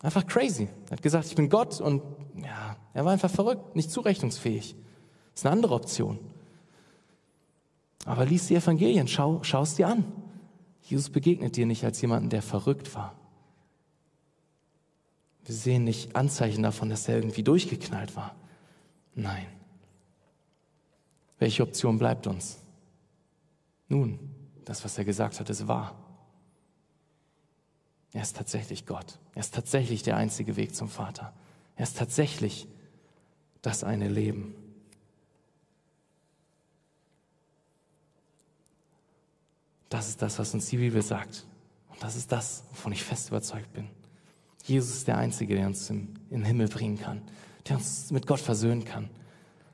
Einfach crazy. Er hat gesagt, ich bin Gott und ja, er war einfach verrückt, nicht zurechnungsfähig. Das ist eine andere Option. Aber lies die Evangelien, schau, schau es dir an. Jesus begegnet dir nicht als jemanden, der verrückt war. Wir sehen nicht Anzeichen davon, dass er irgendwie durchgeknallt war. Nein. Welche Option bleibt uns? Nun, das, was er gesagt hat, ist wahr. Er ist tatsächlich Gott. Er ist tatsächlich der einzige Weg zum Vater. Er ist tatsächlich das eine Leben. Das ist das, was uns die Bibel sagt. Und das ist das, wovon ich fest überzeugt bin. Jesus ist der Einzige, der uns in den Himmel bringen kann, der uns mit Gott versöhnen kann.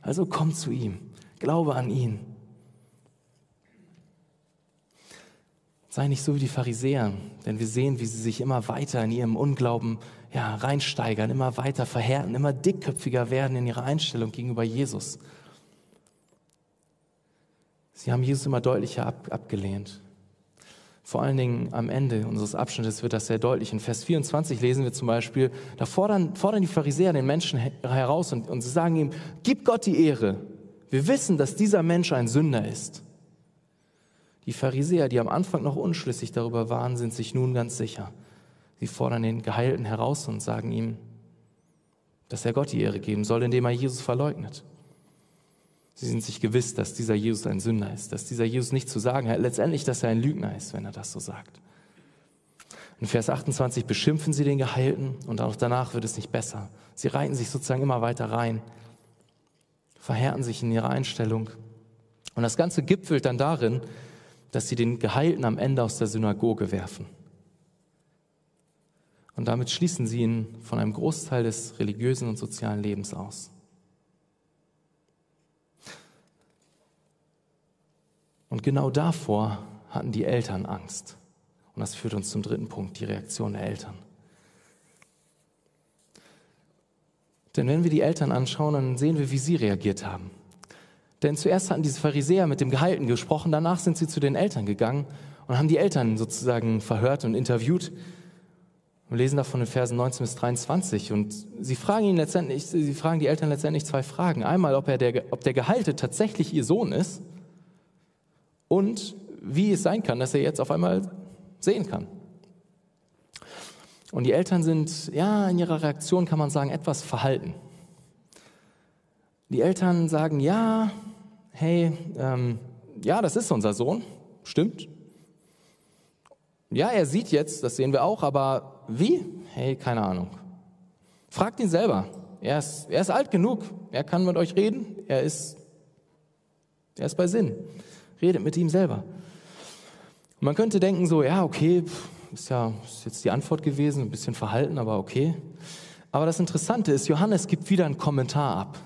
Also komm zu ihm, glaube an ihn. Sei nicht so wie die Pharisäer, denn wir sehen, wie sie sich immer weiter in ihrem Unglauben ja, reinsteigern, immer weiter verhärten, immer dickköpfiger werden in ihrer Einstellung gegenüber Jesus. Sie haben Jesus immer deutlicher ab, abgelehnt. Vor allen Dingen am Ende unseres Abschnittes wird das sehr deutlich. In Vers 24 lesen wir zum Beispiel, da fordern, fordern die Pharisäer den Menschen heraus und, und sie sagen ihm, gib Gott die Ehre. Wir wissen, dass dieser Mensch ein Sünder ist. Die Pharisäer, die am Anfang noch unschlüssig darüber waren, sind sich nun ganz sicher. Sie fordern den Geheilten heraus und sagen ihm, dass er Gott die Ehre geben soll, indem er Jesus verleugnet. Sie sind sich gewiss, dass dieser Jesus ein Sünder ist, dass dieser Jesus nicht zu sagen hat, letztendlich, dass er ein Lügner ist, wenn er das so sagt. In Vers 28 beschimpfen sie den Geheilten und auch danach wird es nicht besser. Sie reiten sich sozusagen immer weiter rein, verhärten sich in ihrer Einstellung. Und das Ganze gipfelt dann darin, dass sie den Geheilten am Ende aus der Synagoge werfen. Und damit schließen sie ihn von einem Großteil des religiösen und sozialen Lebens aus. Und genau davor hatten die Eltern Angst. Und das führt uns zum dritten Punkt, die Reaktion der Eltern. Denn wenn wir die Eltern anschauen, dann sehen wir, wie sie reagiert haben. Denn zuerst hatten diese Pharisäer mit dem Gehalten gesprochen, danach sind sie zu den Eltern gegangen und haben die Eltern sozusagen verhört und interviewt. Wir lesen davon in Versen 19 bis 23 und sie fragen ihn letztendlich, sie fragen die Eltern letztendlich zwei Fragen. Einmal, ob, er der, ob der Gehalte tatsächlich ihr Sohn ist und wie es sein kann, dass er jetzt auf einmal sehen kann. Und die Eltern sind, ja, in ihrer Reaktion kann man sagen, etwas verhalten. Die Eltern sagen, ja, hey, ähm, ja, das ist unser Sohn, stimmt. Ja, er sieht jetzt, das sehen wir auch, aber wie? Hey, keine Ahnung. Fragt ihn selber. Er ist, er ist alt genug, er kann mit euch reden, er ist, er ist bei Sinn. Redet mit ihm selber. Und man könnte denken so, ja, okay, ist ja ist jetzt die Antwort gewesen, ein bisschen verhalten, aber okay. Aber das Interessante ist, Johannes gibt wieder einen Kommentar ab.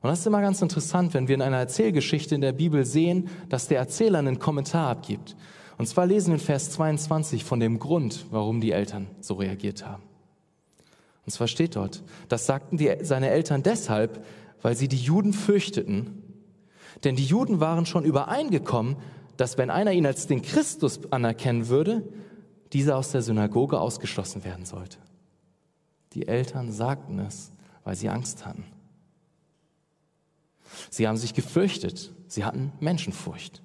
Und das ist immer ganz interessant, wenn wir in einer Erzählgeschichte in der Bibel sehen, dass der Erzähler einen Kommentar abgibt. Und zwar lesen wir in Vers 22 von dem Grund, warum die Eltern so reagiert haben. Und zwar steht dort, das sagten die, seine Eltern deshalb, weil sie die Juden fürchteten. Denn die Juden waren schon übereingekommen, dass wenn einer ihn als den Christus anerkennen würde, dieser aus der Synagoge ausgeschlossen werden sollte. Die Eltern sagten es, weil sie Angst hatten. Sie haben sich gefürchtet. Sie hatten Menschenfurcht.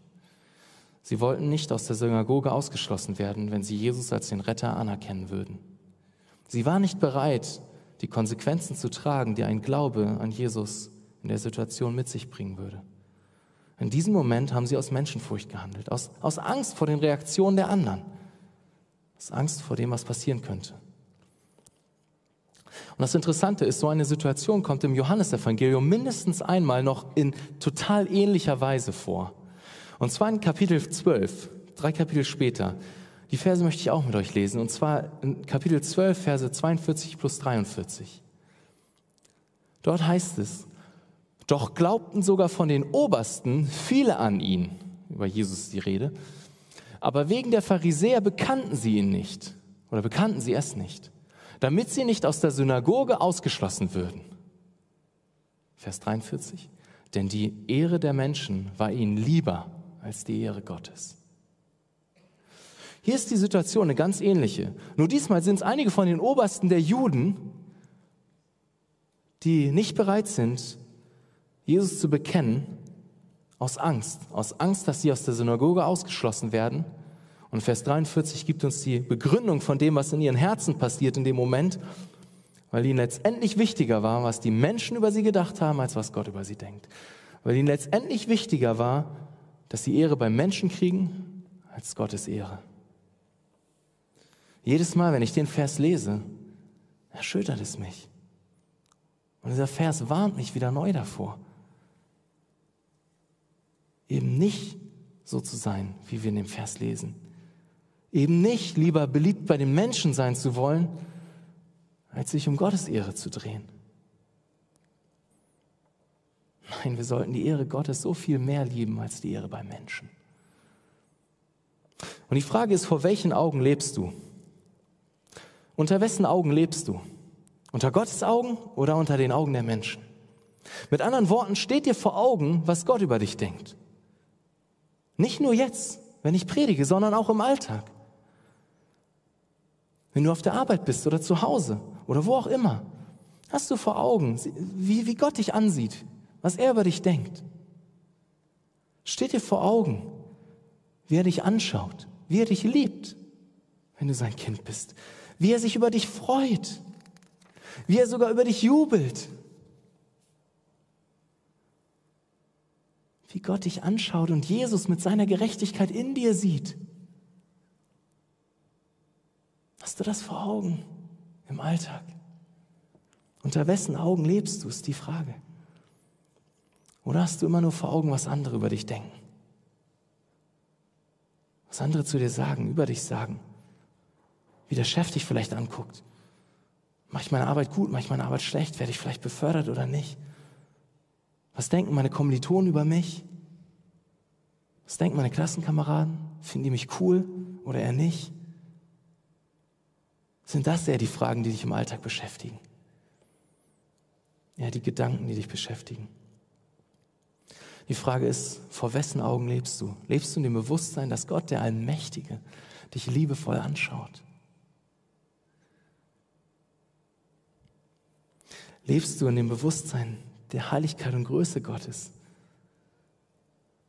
Sie wollten nicht aus der Synagoge ausgeschlossen werden, wenn sie Jesus als den Retter anerkennen würden. Sie war nicht bereit, die Konsequenzen zu tragen, die ein Glaube an Jesus in der Situation mit sich bringen würde. In diesem Moment haben sie aus Menschenfurcht gehandelt, aus, aus Angst vor den Reaktionen der anderen, aus Angst vor dem, was passieren könnte. Und das Interessante ist, so eine Situation kommt im Johannesevangelium mindestens einmal noch in total ähnlicher Weise vor. Und zwar in Kapitel 12, drei Kapitel später. Die Verse möchte ich auch mit euch lesen. Und zwar in Kapitel 12, Verse 42 plus 43. Dort heißt es, doch glaubten sogar von den Obersten viele an ihn, über Jesus die Rede, aber wegen der Pharisäer bekannten sie ihn nicht oder bekannten sie es nicht, damit sie nicht aus der Synagoge ausgeschlossen würden. Vers 43. Denn die Ehre der Menschen war ihnen lieber als die Ehre Gottes. Hier ist die Situation eine ganz ähnliche. Nur diesmal sind es einige von den Obersten der Juden, die nicht bereit sind, Jesus zu bekennen, aus Angst, aus Angst, dass sie aus der Synagoge ausgeschlossen werden. Und Vers 43 gibt uns die Begründung von dem, was in ihren Herzen passiert in dem Moment, weil ihnen letztendlich wichtiger war, was die Menschen über sie gedacht haben, als was Gott über sie denkt. Weil ihnen letztendlich wichtiger war, dass sie Ehre beim Menschen kriegen, als Gottes Ehre. Jedes Mal, wenn ich den Vers lese, erschüttert es mich. Und dieser Vers warnt mich wieder neu davor eben nicht so zu sein, wie wir in dem Vers lesen. Eben nicht lieber beliebt bei den Menschen sein zu wollen, als sich um Gottes Ehre zu drehen. Nein, wir sollten die Ehre Gottes so viel mehr lieben als die Ehre bei Menschen. Und die Frage ist, vor welchen Augen lebst du? Unter wessen Augen lebst du? Unter Gottes Augen oder unter den Augen der Menschen? Mit anderen Worten, steht dir vor Augen, was Gott über dich denkt. Nicht nur jetzt, wenn ich predige, sondern auch im Alltag. Wenn du auf der Arbeit bist oder zu Hause oder wo auch immer, hast du vor Augen, wie, wie Gott dich ansieht, was er über dich denkt. Steht dir vor Augen, wie er dich anschaut, wie er dich liebt, wenn du sein Kind bist, wie er sich über dich freut, wie er sogar über dich jubelt, wie Gott dich anschaut und Jesus mit seiner Gerechtigkeit in dir sieht. Hast du das vor Augen im Alltag? Unter wessen Augen lebst du, ist die Frage. Oder hast du immer nur vor Augen, was andere über dich denken? Was andere zu dir sagen, über dich sagen? Wie der Chef dich vielleicht anguckt? Mache ich meine Arbeit gut, mache ich meine Arbeit schlecht? Werde ich vielleicht befördert oder nicht? Was denken meine Kommilitonen über mich? Was denken meine Klassenkameraden? Finden die mich cool oder eher nicht? Sind das eher die Fragen, die dich im Alltag beschäftigen? Ja, die Gedanken, die dich beschäftigen. Die Frage ist, vor wessen Augen lebst du? Lebst du in dem Bewusstsein, dass Gott, der Allmächtige, dich liebevoll anschaut? Lebst du in dem Bewusstsein, der Heiligkeit und Größe Gottes.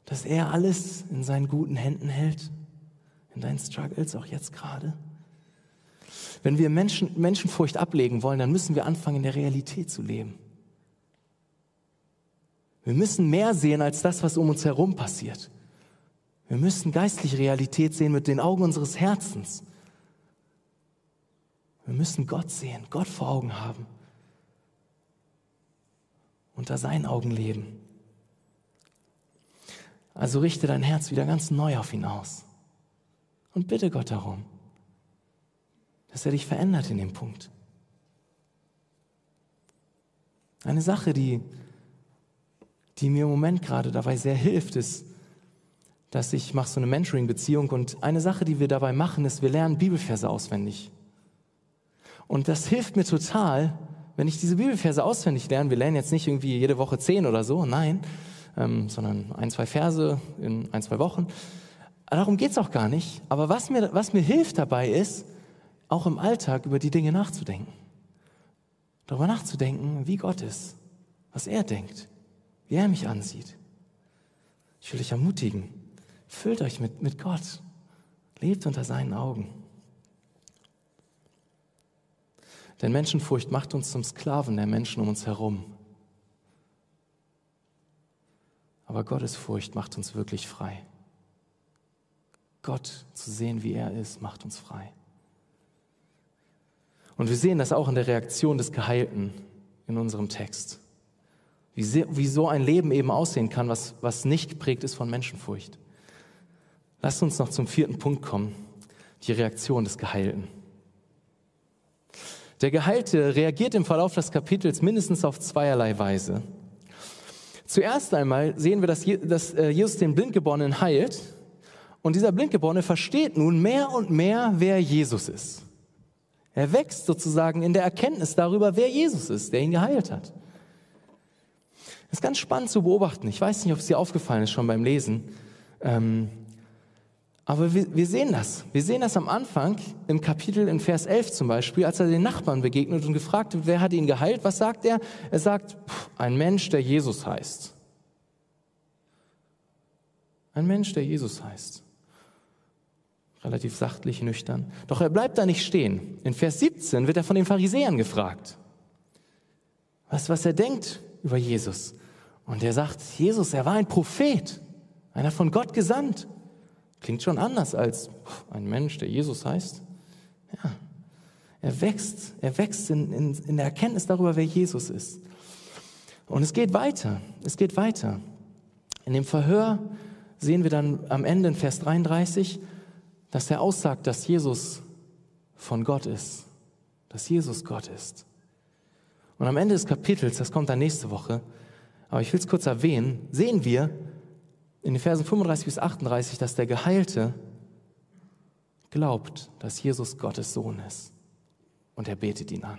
Dass er alles in seinen guten Händen hält, in deinen Struggles, auch jetzt gerade. Wenn wir Menschen, Menschenfurcht ablegen wollen, dann müssen wir anfangen, in der Realität zu leben. Wir müssen mehr sehen als das, was um uns herum passiert. Wir müssen geistliche Realität sehen mit den Augen unseres Herzens. Wir müssen Gott sehen, Gott vor Augen haben unter seinen Augen leben. Also richte dein Herz wieder ganz neu auf ihn aus und bitte Gott darum, dass er dich verändert in dem Punkt. Eine Sache, die, die mir im Moment gerade dabei sehr hilft, ist, dass ich mache so eine Mentoring-Beziehung und eine Sache, die wir dabei machen, ist, wir lernen Bibelverse auswendig. Und das hilft mir total, wenn ich diese Bibelverse auswendig lerne, wir lernen jetzt nicht irgendwie jede Woche zehn oder so, nein, ähm, sondern ein, zwei Verse in ein, zwei Wochen. Darum geht es auch gar nicht. Aber was mir, was mir hilft dabei ist, auch im Alltag über die Dinge nachzudenken. Darüber nachzudenken, wie Gott ist, was er denkt, wie er mich ansieht. Ich will euch ermutigen, füllt euch mit, mit Gott, lebt unter seinen Augen. Denn Menschenfurcht macht uns zum Sklaven der Menschen um uns herum. Aber Gottesfurcht macht uns wirklich frei. Gott zu sehen, wie er ist, macht uns frei. Und wir sehen das auch in der Reaktion des Geheilten in unserem Text. Wie, sehr, wie so ein Leben eben aussehen kann, was, was nicht geprägt ist von Menschenfurcht. Lasst uns noch zum vierten Punkt kommen, die Reaktion des Geheilten. Der Geheilte reagiert im Verlauf des Kapitels mindestens auf zweierlei Weise. Zuerst einmal sehen wir, dass äh, Jesus den Blindgeborenen heilt und dieser Blindgeborene versteht nun mehr und mehr, wer Jesus ist. Er wächst sozusagen in der Erkenntnis darüber, wer Jesus ist, der ihn geheilt hat. Das ist ganz spannend zu beobachten. Ich weiß nicht, ob es dir aufgefallen ist schon beim Lesen. Ähm, aber wir, wir, sehen das. Wir sehen das am Anfang im Kapitel in Vers 11 zum Beispiel, als er den Nachbarn begegnet und gefragt wird, wer hat ihn geheilt? Was sagt er? Er sagt, ein Mensch, der Jesus heißt. Ein Mensch, der Jesus heißt. Relativ sachtlich, nüchtern. Doch er bleibt da nicht stehen. In Vers 17 wird er von den Pharisäern gefragt. Was, was er denkt über Jesus. Und er sagt, Jesus, er war ein Prophet, einer von Gott gesandt. Klingt schon anders als ein Mensch, der Jesus heißt. Ja, er wächst, er wächst in, in, in der Erkenntnis darüber, wer Jesus ist. Und es geht weiter, es geht weiter. In dem Verhör sehen wir dann am Ende in Vers 33, dass er aussagt, dass Jesus von Gott ist, dass Jesus Gott ist. Und am Ende des Kapitels, das kommt dann nächste Woche, aber ich will es kurz erwähnen, sehen wir in den Versen 35 bis 38, dass der Geheilte glaubt, dass Jesus Gottes Sohn ist. Und er betet ihn an.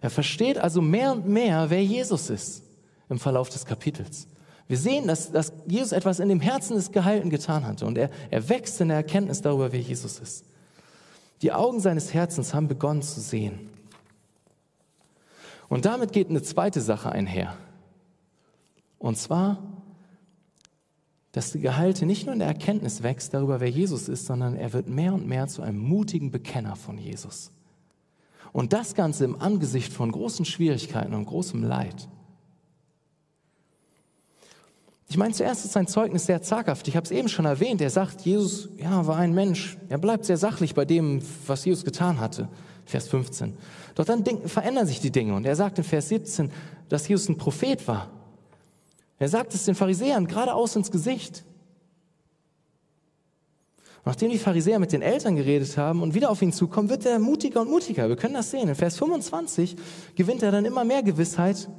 Er versteht also mehr und mehr, wer Jesus ist im Verlauf des Kapitels. Wir sehen, dass, dass Jesus etwas in dem Herzen des Geheilten getan hatte und er, er wächst in der Erkenntnis darüber, wer Jesus ist. Die Augen seines Herzens haben begonnen zu sehen. Und damit geht eine zweite Sache einher. Und zwar, dass der Gehalte nicht nur in der Erkenntnis wächst darüber, wer Jesus ist, sondern er wird mehr und mehr zu einem mutigen Bekenner von Jesus. Und das Ganze im Angesicht von großen Schwierigkeiten und großem Leid. Ich meine, zuerst ist sein Zeugnis sehr zaghaft. Ich habe es eben schon erwähnt. Er sagt, Jesus ja, war ein Mensch. Er bleibt sehr sachlich bei dem, was Jesus getan hatte. Vers 15. Doch dann verändern sich die Dinge. Und er sagt in Vers 17, dass Jesus ein Prophet war. Er sagt es den Pharisäern geradeaus ins Gesicht. Nachdem die Pharisäer mit den Eltern geredet haben und wieder auf ihn zukommen, wird er mutiger und mutiger. Wir können das sehen. In Vers 25 gewinnt er dann immer mehr Gewissheit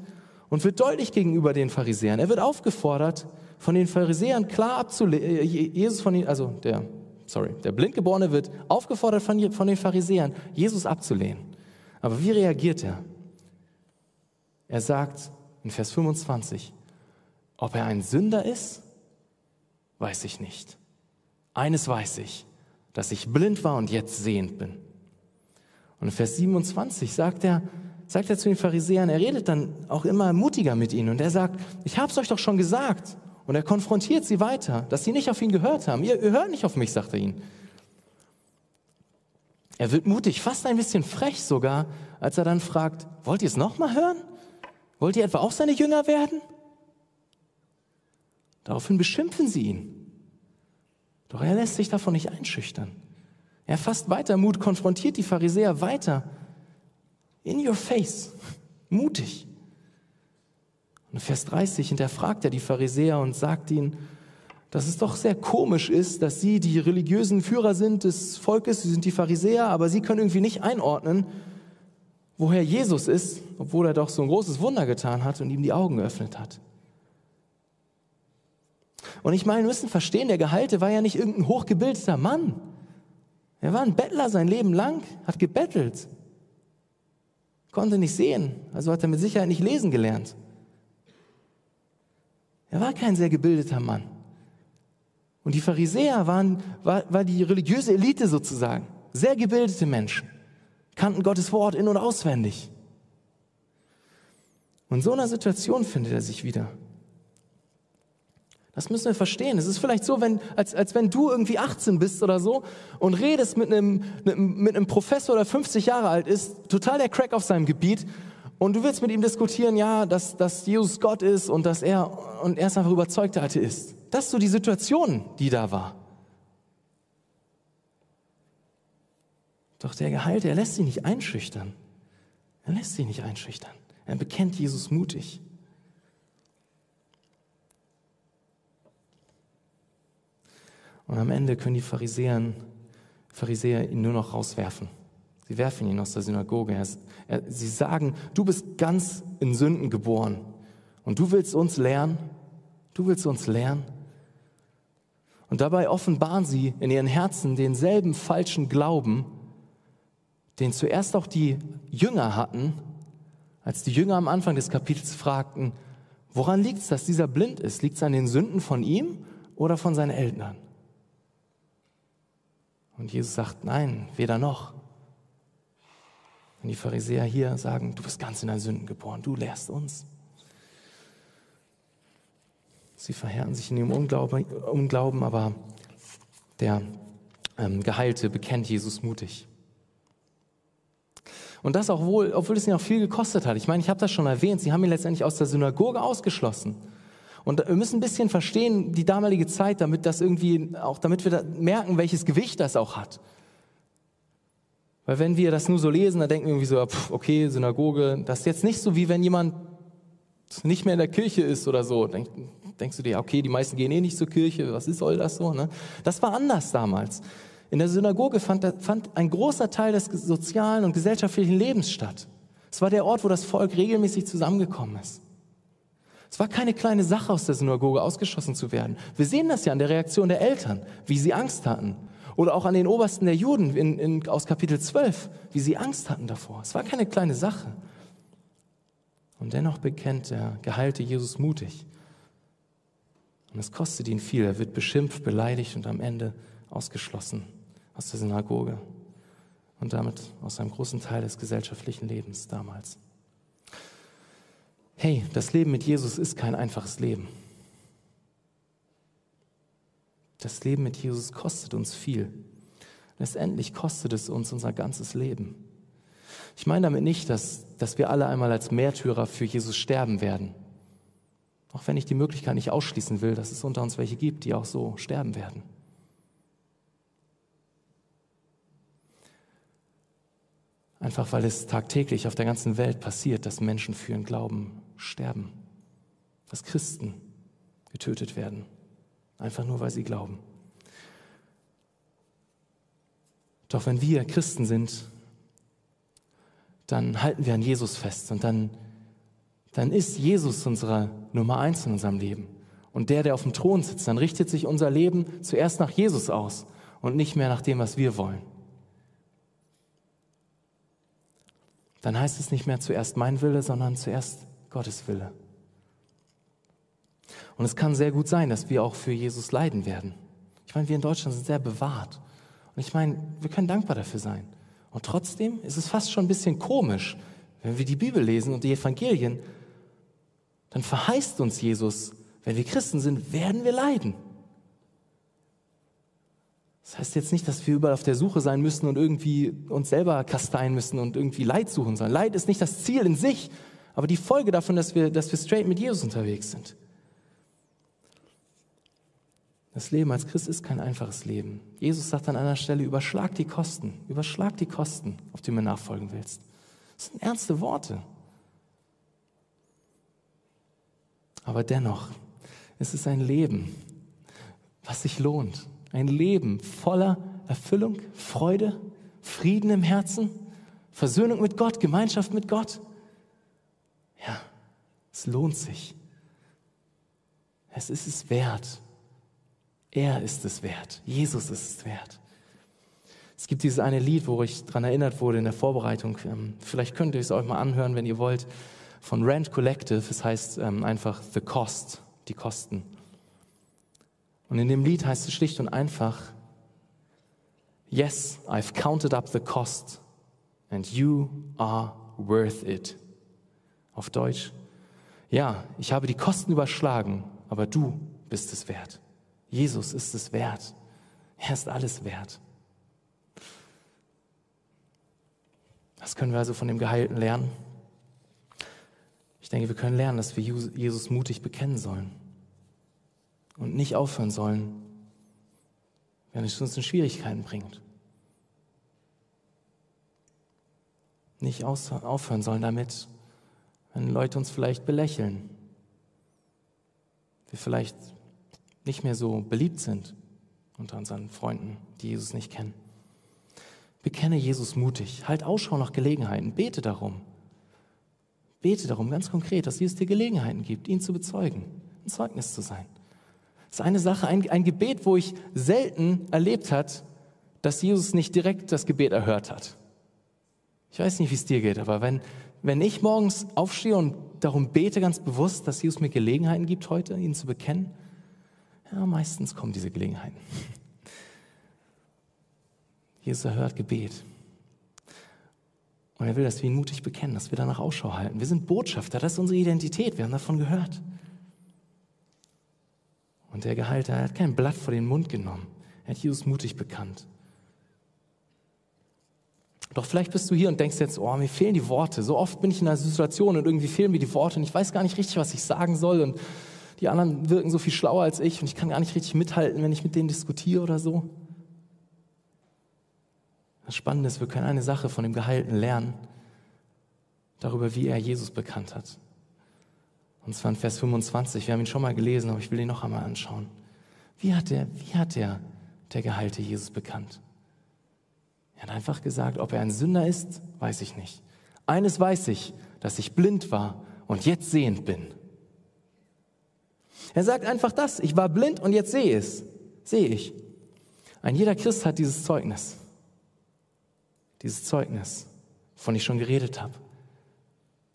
und wird deutlich gegenüber den Pharisäern. Er wird aufgefordert, von den Pharisäern klar abzulehnen, äh, Jesus von den, also der, sorry, der Blindgeborene wird aufgefordert von, von den Pharisäern, Jesus abzulehnen. Aber wie reagiert er? Er sagt in Vers 25, ob er ein Sünder ist, weiß ich nicht. Eines weiß ich, dass ich blind war und jetzt sehend bin. Und in Vers 27 sagt er, sagt er zu den Pharisäern, er redet dann auch immer mutiger mit ihnen und er sagt, ich habe es euch doch schon gesagt. Und er konfrontiert sie weiter, dass sie nicht auf ihn gehört haben. Ihr, ihr hört nicht auf mich, sagt er ihnen. Er wird mutig, fast ein bisschen frech sogar, als er dann fragt, wollt ihr es nochmal hören? Wollt ihr etwa auch seine Jünger werden? Daraufhin beschimpfen sie ihn. Doch er lässt sich davon nicht einschüchtern. Er fasst weiter Mut, konfrontiert die Pharisäer weiter in your face. Mutig. Und Vers 30 hinterfragt er die Pharisäer und sagt ihnen, dass es doch sehr komisch ist, dass sie die religiösen Führer sind des Volkes, sie sind die Pharisäer, aber sie können irgendwie nicht einordnen, woher Jesus ist, obwohl er doch so ein großes Wunder getan hat und ihm die Augen geöffnet hat. Und ich meine, wir müssen verstehen, der Gehalte war ja nicht irgendein hochgebildeter Mann. Er war ein Bettler sein Leben lang, hat gebettelt konnte nicht sehen, also hat er mit Sicherheit nicht lesen gelernt. Er war kein sehr gebildeter Mann. Und die Pharisäer waren, war, war die religiöse Elite sozusagen. Sehr gebildete Menschen, kannten Gottes Wort in- und auswendig. Und in so einer Situation findet er sich wieder. Das müssen wir verstehen. Es ist vielleicht so, wenn, als, als wenn du irgendwie 18 bist oder so und redest mit einem, mit einem Professor, der 50 Jahre alt ist, total der Crack auf seinem Gebiet und du willst mit ihm diskutieren, ja, dass, dass Jesus Gott ist und dass er, und er ist einfach überzeugter Atheist. Das ist so die Situation, die da war. Doch der Geheilte, er lässt sich nicht einschüchtern. Er lässt sich nicht einschüchtern. Er bekennt Jesus mutig. Und am Ende können die Pharisäer, Pharisäer ihn nur noch rauswerfen. Sie werfen ihn aus der Synagoge. sie sagen, du bist ganz in Sünden geboren und du willst uns lernen. Du willst uns lernen. Und dabei offenbaren sie in ihren Herzen denselben falschen Glauben, den zuerst auch die Jünger hatten, als die Jünger am Anfang des Kapitels fragten, woran liegt es, dass dieser blind ist? Liegt es an den Sünden von ihm oder von seinen Eltern? Und Jesus sagt, nein, weder noch. Und die Pharisäer hier sagen, du bist ganz in deinen Sünden geboren, du lehrst uns. Sie verhärten sich in ihrem Unglauben, Unglauben aber der ähm, Geheilte bekennt Jesus mutig. Und das auch wohl, obwohl es ihn auch viel gekostet hat. Ich meine, ich habe das schon erwähnt, sie haben ihn letztendlich aus der Synagoge ausgeschlossen. Und wir müssen ein bisschen verstehen, die damalige Zeit, damit das irgendwie, auch damit wir merken, welches Gewicht das auch hat. Weil wenn wir das nur so lesen, dann denken wir irgendwie so, pff, okay, Synagoge, das ist jetzt nicht so, wie wenn jemand nicht mehr in der Kirche ist oder so. Denk, denkst du dir, okay, die meisten gehen eh nicht zur Kirche, was ist, soll das so? Ne? Das war anders damals. In der Synagoge fand, fand ein großer Teil des sozialen und gesellschaftlichen Lebens statt. Es war der Ort, wo das Volk regelmäßig zusammengekommen ist. Es war keine kleine Sache, aus der Synagoge ausgeschossen zu werden. Wir sehen das ja an der Reaktion der Eltern, wie sie Angst hatten. Oder auch an den Obersten der Juden in, in, aus Kapitel 12, wie sie Angst hatten davor. Es war keine kleine Sache. Und dennoch bekennt der geheilte Jesus mutig. Und es kostet ihn viel. Er wird beschimpft, beleidigt und am Ende ausgeschlossen aus der Synagoge und damit aus einem großen Teil des gesellschaftlichen Lebens damals hey, das Leben mit Jesus ist kein einfaches Leben. Das Leben mit Jesus kostet uns viel. Letztendlich kostet es uns unser ganzes Leben. Ich meine damit nicht, dass, dass wir alle einmal als Märtyrer für Jesus sterben werden. Auch wenn ich die Möglichkeit nicht ausschließen will, dass es unter uns welche gibt, die auch so sterben werden. Einfach weil es tagtäglich auf der ganzen Welt passiert, dass Menschen für ihren Glauben sterben, dass Christen getötet werden, einfach nur weil sie glauben. Doch wenn wir Christen sind, dann halten wir an Jesus fest und dann, dann ist Jesus unsere Nummer eins in unserem Leben. Und der, der auf dem Thron sitzt, dann richtet sich unser Leben zuerst nach Jesus aus und nicht mehr nach dem, was wir wollen. Dann heißt es nicht mehr zuerst mein Wille, sondern zuerst Gottes Wille. Und es kann sehr gut sein, dass wir auch für Jesus leiden werden. Ich meine, wir in Deutschland sind sehr bewahrt. Und ich meine, wir können dankbar dafür sein. Und trotzdem ist es fast schon ein bisschen komisch, wenn wir die Bibel lesen und die Evangelien, dann verheißt uns Jesus, wenn wir Christen sind, werden wir leiden. Das heißt jetzt nicht, dass wir überall auf der Suche sein müssen und irgendwie uns selber kasteien müssen und irgendwie Leid suchen sollen. Leid ist nicht das Ziel in sich, aber die Folge davon, dass wir, dass wir straight mit Jesus unterwegs sind. Das Leben als Christ ist kein einfaches Leben. Jesus sagt an einer Stelle, überschlag die Kosten, überschlag die Kosten, auf die du mir nachfolgen willst. Das sind ernste Worte. Aber dennoch, es ist ein Leben, was sich lohnt. Ein Leben voller Erfüllung, Freude, Frieden im Herzen, Versöhnung mit Gott, Gemeinschaft mit Gott. Ja, es lohnt sich. Es ist es wert. Er ist es wert. Jesus ist es wert. Es gibt dieses eine Lied, wo ich daran erinnert wurde in der Vorbereitung. Ähm, vielleicht könnt ihr es euch mal anhören, wenn ihr wollt, von Rand Collective. Es heißt ähm, einfach The Cost, die Kosten. Und in dem Lied heißt es schlicht und einfach, Yes, I've counted up the cost and you are worth it. Auf Deutsch, ja, ich habe die Kosten überschlagen, aber du bist es wert. Jesus ist es wert. Er ist alles wert. Was können wir also von dem Geheilten lernen? Ich denke, wir können lernen, dass wir Jesus mutig bekennen sollen und nicht aufhören sollen, wenn es uns in Schwierigkeiten bringt. Nicht aufhören sollen damit, wenn Leute uns vielleicht belächeln, wir vielleicht nicht mehr so beliebt sind unter unseren Freunden, die Jesus nicht kennen. Bekenne Jesus mutig, halt Ausschau nach Gelegenheiten, bete darum. Bete darum ganz konkret, dass Jesus dir Gelegenheiten gibt, ihn zu bezeugen, ein Zeugnis zu sein. Das ist eine Sache, ein, ein Gebet, wo ich selten erlebt hat, dass Jesus nicht direkt das Gebet erhört hat. Ich weiß nicht, wie es dir geht, aber wenn, wenn ich morgens aufstehe und darum bete ganz bewusst, dass Jesus mir Gelegenheiten gibt heute, ihn zu bekennen, ja, meistens kommen diese Gelegenheiten. Jesus erhört Gebet. Und er will, dass wir ihn mutig bekennen, dass wir danach Ausschau halten. Wir sind Botschafter, das ist unsere Identität, wir haben davon gehört. Und der Gehalter hat kein Blatt vor den Mund genommen. Er hat Jesus mutig bekannt. Doch vielleicht bist du hier und denkst jetzt, oh, mir fehlen die Worte. So oft bin ich in einer Situation und irgendwie fehlen mir die Worte und ich weiß gar nicht richtig, was ich sagen soll und die anderen wirken so viel schlauer als ich und ich kann gar nicht richtig mithalten, wenn ich mit denen diskutiere oder so. Das Spannende ist, wir können eine Sache von dem Geheilten lernen, darüber, wie er Jesus bekannt hat. Und zwar in Vers 25. Wir haben ihn schon mal gelesen, aber ich will ihn noch einmal anschauen. Wie hat der, wie hat der, der Geheilte Jesus bekannt? Er hat einfach gesagt, ob er ein Sünder ist, weiß ich nicht. Eines weiß ich, dass ich blind war und jetzt sehend bin. Er sagt einfach das, ich war blind und jetzt sehe es, sehe ich. Ein jeder Christ hat dieses Zeugnis. Dieses Zeugnis, von ich schon geredet habe.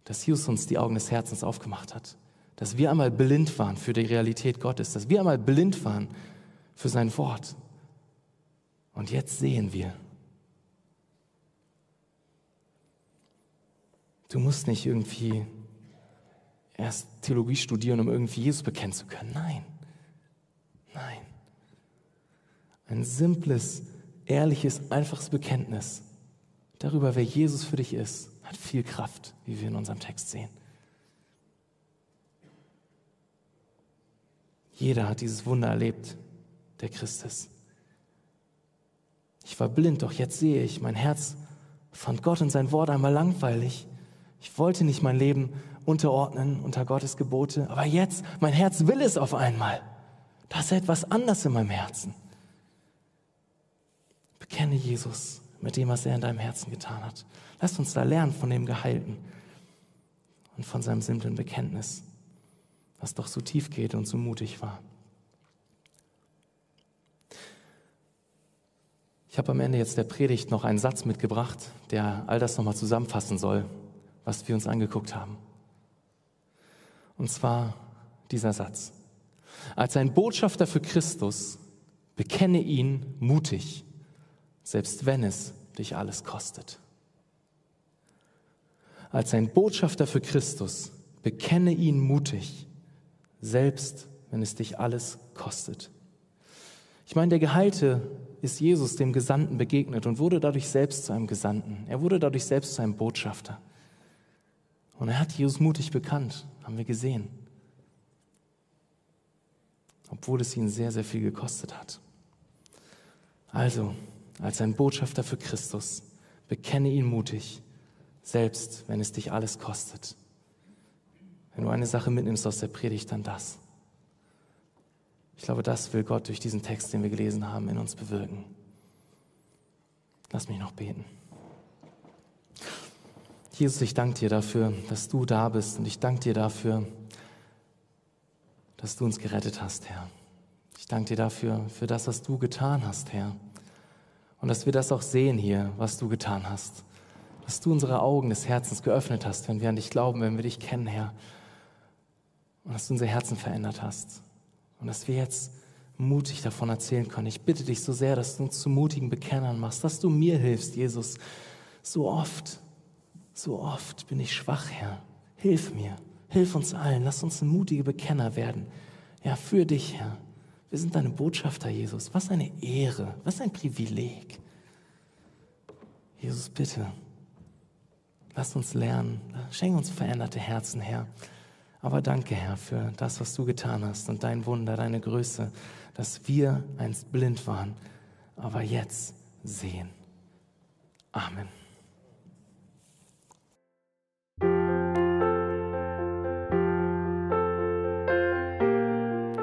Dass Jesus uns die Augen des Herzens aufgemacht hat. Dass wir einmal blind waren für die Realität Gottes. Dass wir einmal blind waren für sein Wort. Und jetzt sehen wir. Du musst nicht irgendwie erst Theologie studieren, um irgendwie Jesus bekennen zu können. Nein, nein. Ein simples, ehrliches, einfaches Bekenntnis darüber, wer Jesus für dich ist, hat viel Kraft, wie wir in unserem Text sehen. Jeder hat dieses Wunder erlebt, der Christ ist. Ich war blind, doch jetzt sehe ich, mein Herz fand Gott und sein Wort einmal langweilig. Ich wollte nicht mein Leben unterordnen unter Gottes Gebote, aber jetzt, mein Herz will es auf einmal. Da ist etwas anders in meinem Herzen. Bekenne Jesus mit dem, was er in deinem Herzen getan hat. Lass uns da lernen von dem Geheilten und von seinem simplen Bekenntnis, was doch so tief geht und so mutig war. Ich habe am Ende jetzt der Predigt noch einen Satz mitgebracht, der all das nochmal zusammenfassen soll, was wir uns angeguckt haben. Und zwar dieser Satz. Als ein Botschafter für Christus bekenne ihn mutig, selbst wenn es dich alles kostet. Als ein Botschafter für Christus bekenne ihn mutig, selbst wenn es dich alles kostet. Ich meine, der Geheilte ist Jesus, dem Gesandten, begegnet und wurde dadurch selbst zu einem Gesandten. Er wurde dadurch selbst zu einem Botschafter. Und er hat Jesus mutig bekannt, haben wir gesehen. Obwohl es ihn sehr, sehr viel gekostet hat. Also, als ein Botschafter für Christus, bekenne ihn mutig, selbst wenn es dich alles kostet. Wenn du eine Sache mitnimmst aus der Predigt, dann das. Ich glaube, das will Gott durch diesen Text, den wir gelesen haben, in uns bewirken. Lass mich noch beten. Jesus, ich danke dir dafür, dass du da bist und ich danke dir dafür, dass du uns gerettet hast, Herr. Ich danke dir dafür, für das, was du getan hast, Herr. Und dass wir das auch sehen hier, was du getan hast. Dass du unsere Augen des Herzens geöffnet hast, wenn wir an dich glauben, wenn wir dich kennen, Herr. Und dass du unser Herzen verändert hast. Und dass wir jetzt mutig davon erzählen können. Ich bitte dich so sehr, dass du uns zu mutigen Bekennern machst, dass du mir hilfst, Jesus. So oft so oft bin ich schwach, Herr. Hilf mir, hilf uns allen, lass uns mutige Bekenner werden, Ja, für dich, Herr. Wir sind deine Botschafter, Jesus. Was eine Ehre, was ein Privileg. Jesus, bitte, lass uns lernen. Schenk uns veränderte Herzen, Herr. Aber danke, Herr, für das, was du getan hast und dein Wunder, deine Größe, dass wir einst blind waren, aber jetzt sehen. Amen.